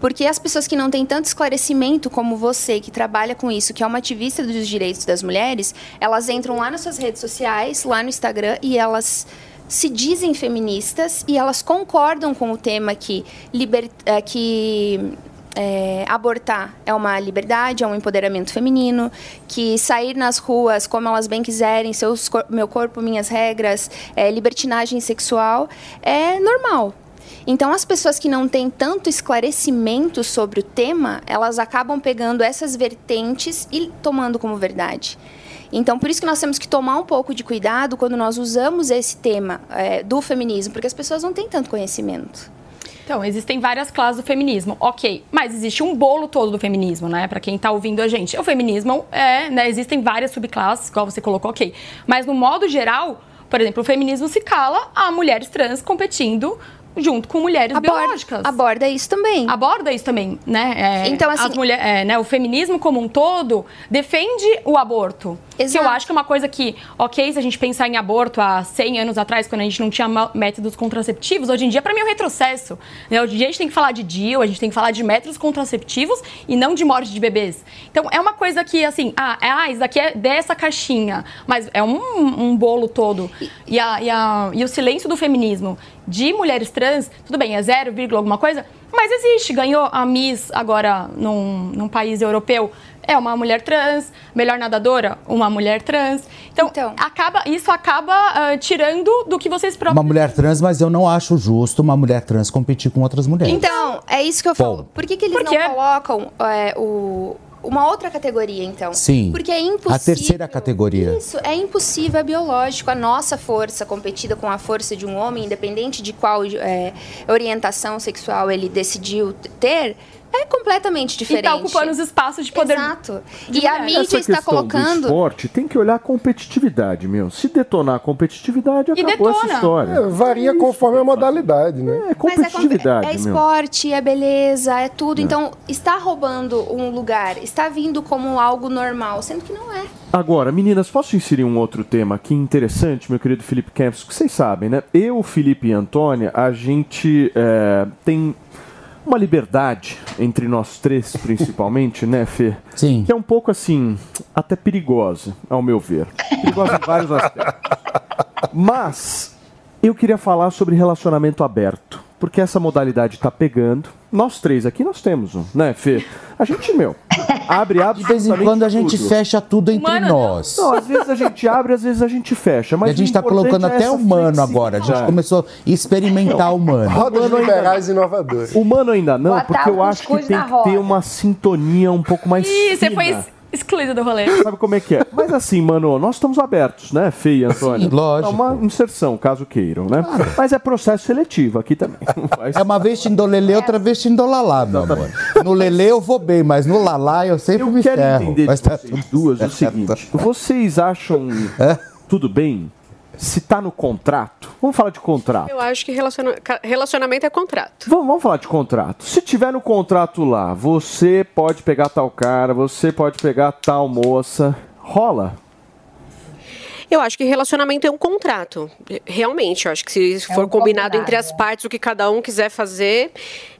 Porque as pessoas que não têm tanto esclarecimento como você, que trabalha com isso, que é uma ativista dos direitos das mulheres, elas entram lá nas suas redes sociais, lá no Instagram, e elas se dizem feministas e elas concordam com o tema que, liber, é, que é, abortar é uma liberdade, é um empoderamento feminino, que sair nas ruas como elas bem quiserem, seus meu corpo, minhas regras, é, libertinagem sexual, é normal. Então, as pessoas que não têm tanto esclarecimento sobre o tema, elas acabam pegando essas vertentes e tomando como verdade. Então, por isso que nós temos que tomar um pouco de cuidado quando nós usamos esse tema é, do feminismo, porque as pessoas não têm tanto conhecimento. Então, existem várias classes do feminismo, ok, mas existe um bolo todo do feminismo, né? Para quem está ouvindo a gente. O feminismo é, né? Existem várias subclasses, igual você colocou, ok. Mas no modo geral, por exemplo, o feminismo se cala a mulheres trans competindo junto com mulheres Aborda- biológicas. Aborda isso também. Aborda isso também, né? É, Então, assim- as mulher- é, né, o feminismo como um todo defende o aborto. Que eu acho que é uma coisa que, ok, se a gente pensar em aborto há 100 anos atrás, quando a gente não tinha métodos contraceptivos, hoje em dia, para mim, é um retrocesso. Né? Hoje em dia, a gente tem que falar de DIU, a gente tem que falar de métodos contraceptivos e não de morte de bebês. Então, é uma coisa que, assim, ah, é, ah isso daqui é dessa caixinha, mas é um, um bolo todo. E, a- e a- e o silêncio do feminismo de mulheres trans, tudo bem, é 0, vírgula alguma coisa, mas existe. Ganhou a Miss agora num, num país europeu. É uma mulher trans, melhor nadadora, uma mulher trans. Então, acaba, isso acaba ah, tirando do que vocês próprios. Uma mulher trans, mas eu não acho justo uma mulher trans competir com outras mulheres. Então, é isso que eu falo. Bom. Por que, que eles não colocam é, o, uma outra categoria, então? Sim. Porque é impossível. A terceira categoria. Isso, é impossível, é biológico. A nossa força competida com a força de um homem, independente de qual é, orientação sexual ele decidiu ter, é completamente E diferente. tá ocupando os espaços de poder. Exato. de E a mulher. mídia Essa está questão do colocando. esporte tem que olhar a competitividade, meu. Se detonar a competitividade, acabou essa história. É, varia conforme a modalidade, né? É Mas é, competitividade, é meu. esporte, é beleza, é tudo. Então, está roubando um lugar, está vindo como algo normal, sendo que não é. Agora, meninas, posso inserir um outro tema aqui interessante, meu querido Felipe Campos, que vocês sabem, né? Eu, Felipe e Antônia, a gente é, tem uma liberdade entre nós três, principalmente, né, Fê? Sim. Que é um pouco assim, até perigosa, ao meu ver. Perigosa em vários aspectos. Mas eu queria falar sobre relacionamento aberto, porque essa modalidade tá pegando. Nós três aqui nós temos um, né, Fê? A gente, meu, abre, (laughs) abre. De vez em quando a gente fecha tudo entre Mano, nós. Não, às vezes a gente abre, às vezes a gente fecha. Mas e a gente tá importante colocando é até humano agora. A gente flexibilidade. começou a experimentar o humano. Rodas Humano ainda liberais inovadores. Humano ainda não, porque eu acho que tem que ter uma sintonia um pouco mais Ih, você fina. foi ex- excluída do rolê. Sabe como é que é? Mas assim, mano, nós estamos abertos, né, Fê e Antônio? Sim, lógico. É uma inserção, caso queiram, né? Mas é processo seletivo aqui também. Faz- É uma vez tindo lelê, outra vez tindo lalá, meu amor. No lelê eu vou bem, mas no lalá eu sempre me Quero ferro. entender Mas de tá vocês duas o seguinte. Vocês acham tudo bem se tá no contrato? Vamos falar de contrato. Eu acho que relaciona- relacionamento é contrato. Vamos, vamos falar de contrato. Se tiver no contrato lá, você pode pegar tal cara, você pode pegar tal moça. Rola. Eu acho que relacionamento é um contrato. Realmente, eu acho que se for um combinado combinado, entre as partes o que cada um quiser fazer,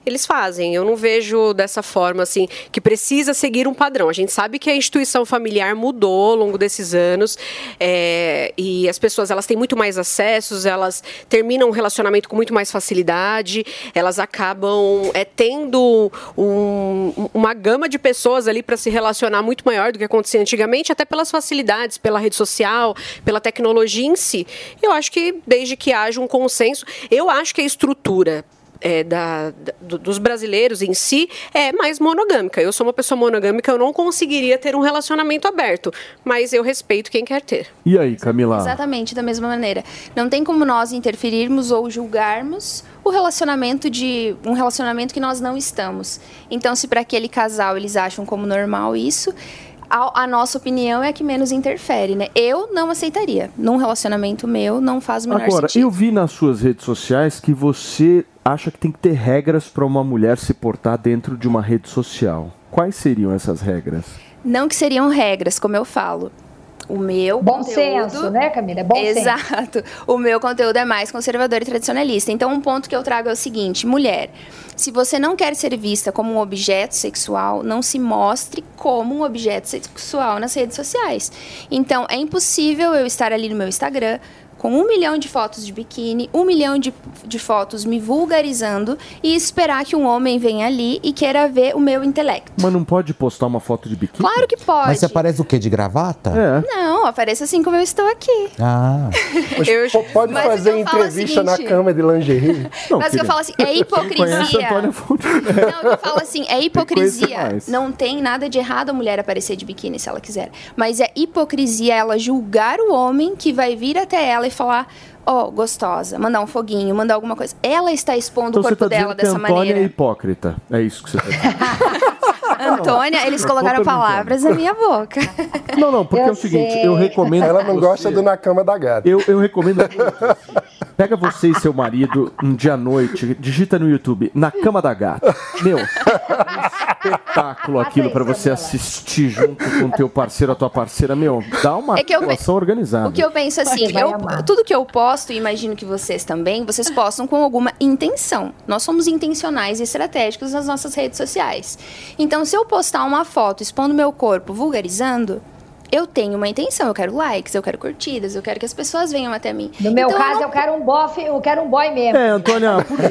eles fazem. Eu não vejo dessa forma assim que precisa seguir um padrão. A gente sabe que a instituição familiar mudou ao longo desses anos é, e as pessoas elas têm muito mais acessos, elas terminam um relacionamento com muito mais facilidade, elas acabam é, tendo um- uma gama de pessoas ali para se relacionar muito maior do que acontecia antigamente, até pelas facilidades, pela rede social, pela tecnologia em si. Eu acho que desde que haja um consenso, eu acho que a estrutura é, da- da- do- dos brasileiros em si é mais monogâmica. Eu sou uma pessoa monogâmica, eu não conseguiria ter um relacionamento aberto, mas eu respeito quem quer ter. E aí, Camila? Exatamente, da mesma maneira. Não tem como nós interferirmos ou julgarmos o relacionamento de um relacionamento que nós não estamos. Então, se para aquele casal eles acham como normal isso, a, a nossa opinião é a que menos interfere, né? Eu não aceitaria. Num relacionamento meu, não faz o menor Agora, sentido. eu vi nas suas redes sociais que você acha que tem que ter regras para uma mulher se portar dentro de uma rede social. Quais seriam essas regras? Não que seriam regras, como eu falo. O meu Bom conteúdo... senso, né, Camila? Bom senso. Exato. O meu conteúdo é mais conservador e tradicionalista. Então, um ponto que eu trago é o seguinte: mulher, se você não quer ser vista como um objeto sexual, não se mostre como um objeto sexual nas redes sociais. Então, é impossível eu estar ali no meu Instagram com um milhão de fotos de biquíni, um milhão de, de fotos me vulgarizando e esperar que um homem venha ali e queira ver o meu intelecto. Mas não pode postar uma foto de biquíni? Claro que pode. Mas você aparece o quê? De gravata? É. Não, apareça assim como eu estou aqui. Ah. Eu- Pode mas fazer eu entrevista na seguinte- cama de lingerie? Mas o que eu falo assim, é hipocrisia. Não, o que eu falo assim, é hipocrisia. Não tem nada de errado a mulher aparecer de biquíni se ela quiser. Mas é hipocrisia ela julgar o homem que vai vir até ela e falar. Ó, gostosa, mandar um foguinho, mandar alguma coisa. Ela está expondo Então o corpo tá dela dessa Antônia é maneira. hipócrita. É isso que você tá dizendo. (laughs) Antônia, eles Eu colocaram palavras na minha boca. (laughs) Não, não, porque é o seguinte, eu recomendo. Ela não gosta do na cama da gata. Eu, eu recomendo. Pega você e seu marido um dia à noite, digita no YouTube, na cama da gata. Meu, um espetáculo aquilo pra você assistir junto com teu parceiro, a tua parceira. Meu, dá uma É eu- relação organizada. O que eu penso assim, eu- tudo que eu posto, e imagino que vocês também, vocês postam com alguma intenção. Nós somos intencionais e estratégicos nas nossas redes sociais. Então, se eu postar uma foto expondo meu corpo, vulgarizando, eu tenho uma intenção. Eu quero likes, eu quero curtidas, eu quero que as pessoas venham até mim. No meu Então, caso, não- eu quero um bofe, eu quero um boy mesmo. É, Antônia, por, que-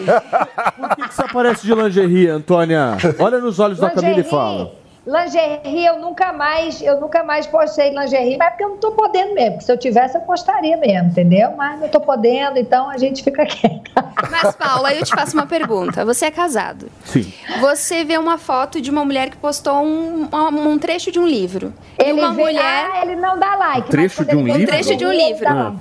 por que, que você aparece de lingerie, Antônia? Olha nos olhos da Camila e fala. Lingerie, eu nunca mais, eu nunca mais postei lingerie, mas é porque eu não tô podendo mesmo. Porque se eu tivesse, eu postaria mesmo, entendeu? Mas não tô podendo, então a gente fica quieto. Mas, Paula, eu te faço uma pergunta. Você é casado. Sim. Você vê uma foto de uma mulher que postou um, um- um trecho de um livro. e Ele uma vê- mulher. ah, ele não dá like. Trecho de um Um livro? trecho de um livro. Ah.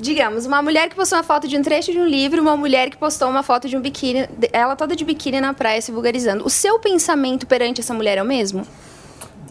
Digamos, uma mulher que postou uma foto de um trecho de um livro, uma mulher que postou uma foto de um biquíni, ela toda de biquíni na praia se vulgarizando. O seu pensamento perante essa mulher é o mesmo?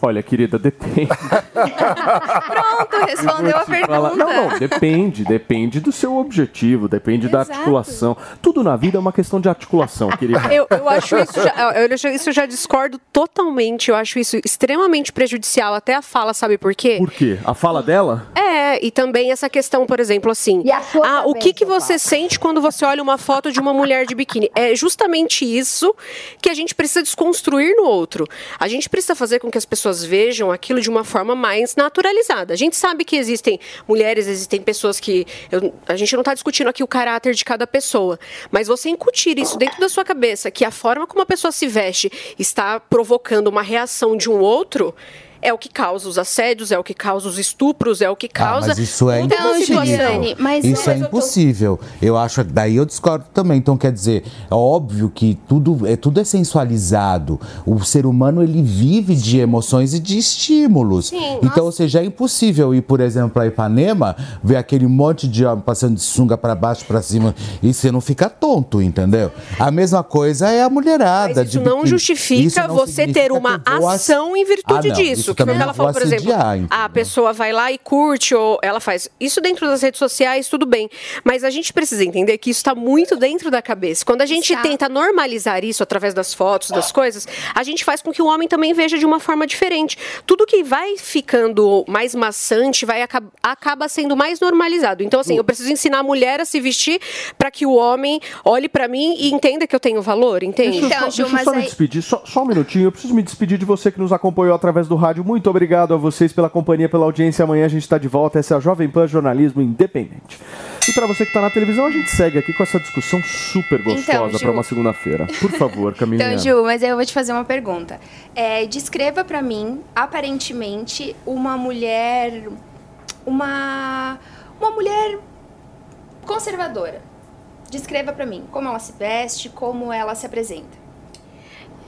Olha, querida, depende. (laughs) Pronto, respondeu a te falar- pergunta. Não, não, depende. Depende do seu objetivo, depende da Exato. articulação. Tudo na vida é uma questão de articulação, querida. Eu, eu acho isso já, eu, acho isso eu já discordo totalmente. Eu acho isso extremamente prejudicial. Até a fala, sabe por quê? Por quê? A fala dela? É, e também essa questão, por exemplo, assim. ah, o que, que você sente quando você olha uma foto de uma mulher de biquíni? É justamente isso que a gente precisa desconstruir no outro. A gente precisa fazer com que as pessoas vejam aquilo de uma forma mais naturalizada. A gente sabe que existem mulheres, existem pessoas que. eu- a gente não está discutindo aqui o caráter de cada pessoa. Mas você incutir isso dentro da sua cabeça, que a forma como a pessoa se veste está provocando uma reação de um outro. É o que causa os assédios, é o que causa os estupros, é o que Ah, causa. mas isso é impossível. mas- isso é mas eu tô- impossível. Eu acho, daí eu discordo também. Então, quer dizer, é óbvio que tudo é, tudo é sensualizado. O ser humano, ele vive de emoções e de estímulos. Sim, então, ou seja, é impossível ir, por exemplo, para Ipanema, ver aquele monte de homem passando de sunga para baixo, para cima, e você não fica tonto, entendeu? A mesma coisa é a mulherada. Isso de não justifica Isso não você ter uma ação em virtude Ah, não, disso. Isso também ela falou, por exemplo. entendeu? A pessoa vai lá e curte, ou ela faz. Isso dentro das redes sociais, tudo bem. Mas a gente precisa entender que isso está muito dentro da cabeça. Quando a gente tenta normalizar isso através das fotos, das coisas, a gente faz com que o homem também veja de uma forma diferente. Tudo que vai ficando mais maçante vai aca- acaba sendo mais normalizado. Então, assim, eu preciso ensinar a mulher a se vestir para que o homem olhe para mim e entenda que eu tenho valor, entende? Deixa eu só, deixa eu só me despedir, só, só um minutinho. Eu preciso me despedir de você que nos acompanhou através do rádio. Muito obrigado a vocês pela companhia, pela audiência. Amanhã a gente está de volta. Essa é a Jovem Pan Jornalismo Independente. E para você que está na televisão, a gente segue aqui com essa discussão super Então, gostosa Ju- para uma segunda-feira. Por favor, (laughs) Camilinha. Então, Ju, mas eu vou te fazer uma pergunta. É, descreva pra mim, aparentemente, uma mulher. Uma. Uma mulher conservadora. Descreva pra mim como ela se veste, como ela se apresenta.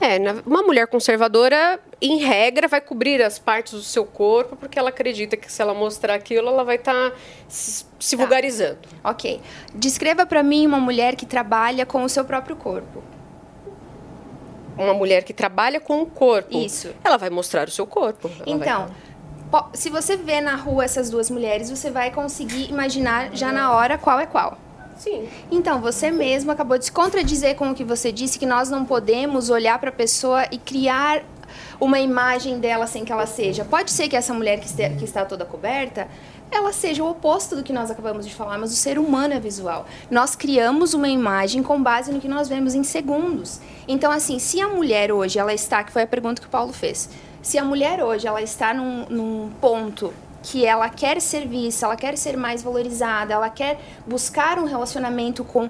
É, uma mulher conservadora, em regra, vai cobrir as partes do seu corpo, porque ela acredita que se ela mostrar aquilo, ela vai estar se, se vulgarizando. Ok. Descreva pra mim uma mulher que trabalha com o seu próprio corpo. Uma mulher que trabalha com o corpo. Isso. Ela vai mostrar o seu corpo. Então, po- se você vê na rua essas duas mulheres, você vai conseguir imaginar já na hora qual é qual. Sim. Então, você mesmo acabou de se contradizer com o que você disse, que nós não podemos olhar para a pessoa e criar uma imagem dela sem que ela seja. Pode ser que essa mulher que, este- que está toda coberta, ela seja o oposto do que nós acabamos de falar, mas o ser humano é visual. Nós criamos uma imagem com base no que nós vemos em segundos. Então, assim, se a mulher hoje, ela está, que foi a pergunta que o Paulo fez, se a mulher hoje, ela está num, num ponto que ela quer ser vista, ela quer ser mais valorizada, ela quer buscar um relacionamento com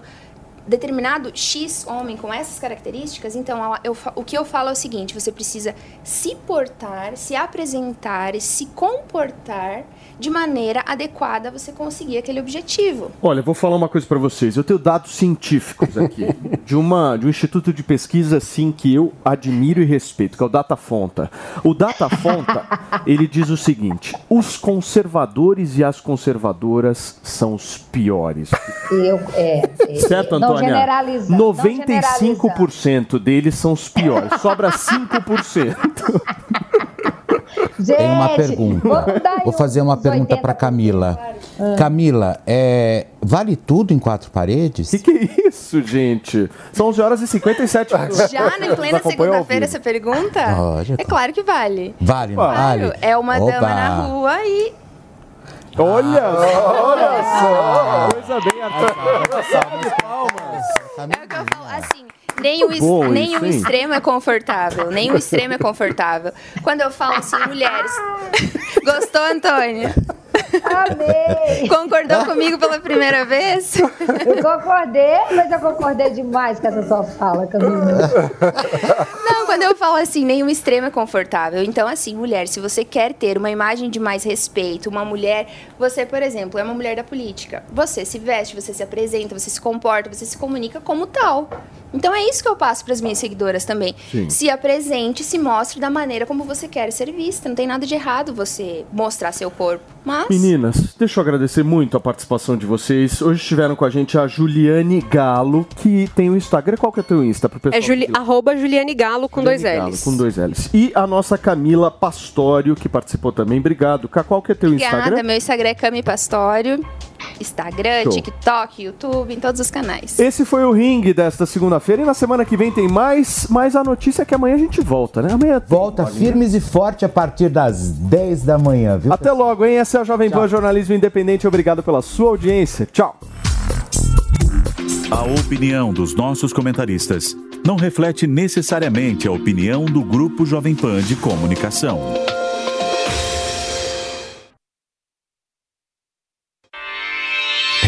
determinado X homem com essas características, então ela, eu, o que eu falo é o seguinte: você precisa se portar, se apresentar, se comportar de maneira adequada você conseguir aquele objetivo. Olha, eu vou falar uma coisa para vocês. Eu tenho dados científicos aqui (laughs) de uma de um instituto de pesquisa assim que eu admiro e respeito, que é o Datafonta. O Datafonta, (laughs) ele diz o seguinte: os conservadores e as conservadoras são os piores. Eu, é, é, Certo, não Antônia? não 95% deles são os piores. Sobra (laughs) 5%. Tem uma Gente, pergunta. Vou fazer uma pergunta 80%. para Camila. Ah. Camila, é, vale tudo em quatro paredes? Que que é isso, gente? São 11 horas e 57 minutos. (laughs) Já na plena segunda-feira essa pergunta? Lógico. É claro que vale. Vale, não Claro, vale? é uma Oba. dama na rua e Olha, olha Ah. só. Coisa bem, Arthur. (laughs) palmas. É o que eu falo, assim, nem o, bom nem isso, o extremo é confortável, nem o extremo é confortável. Quando eu falo assim, mulheres. (laughs) Gostou, Antônia? Amei! Concordou comigo pela primeira vez? Eu concordei, mas eu concordei demais com essa sua fala, Camila. Não, quando eu falo assim, nenhum extremo é confortável. Então, assim, mulher, se você quer ter uma imagem de mais respeito, uma mulher. Você, por exemplo, é uma mulher da política. Você se veste, você se apresenta, você se comporta, você se comunica como tal. Então é isso que eu passo para as minhas seguidoras também. Sim. Se apresente, se mostre da maneira como você quer ser vista. Não tem nada de errado você mostrar seu corpo. Mas. Meninas, deixa eu agradecer muito a participação de vocês. Hoje estiveram com a gente a Juliane Galo, que tem o Instagram. Qual que é o teu Insta? Pro pessoal É Juli, arroba Juliane Galo com dois Juliane Galo, L's. com dois L's. E a nossa Camila Pastório, que participou também. Obrigado. Cá, qual que é teu Obrigada, Instagram? meu Instagram é Cami Pastório. Instagram, Show. TikTok, YouTube, em todos os canais. Esse foi o ringue desta segunda-feira e na semana que vem tem mais, mas a notícia é que amanhã a gente volta, né? Amanhã tem Volta firmes e forte a partir das 10 da manhã, viu? Até logo, hein? Essa é a Jovem Pan Jornalismo Independente. Obrigado pela sua audiência. Tchau. A opinião dos nossos comentaristas não reflete necessariamente a opinião do Grupo Jovem Pan de Comunicação.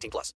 18 plus.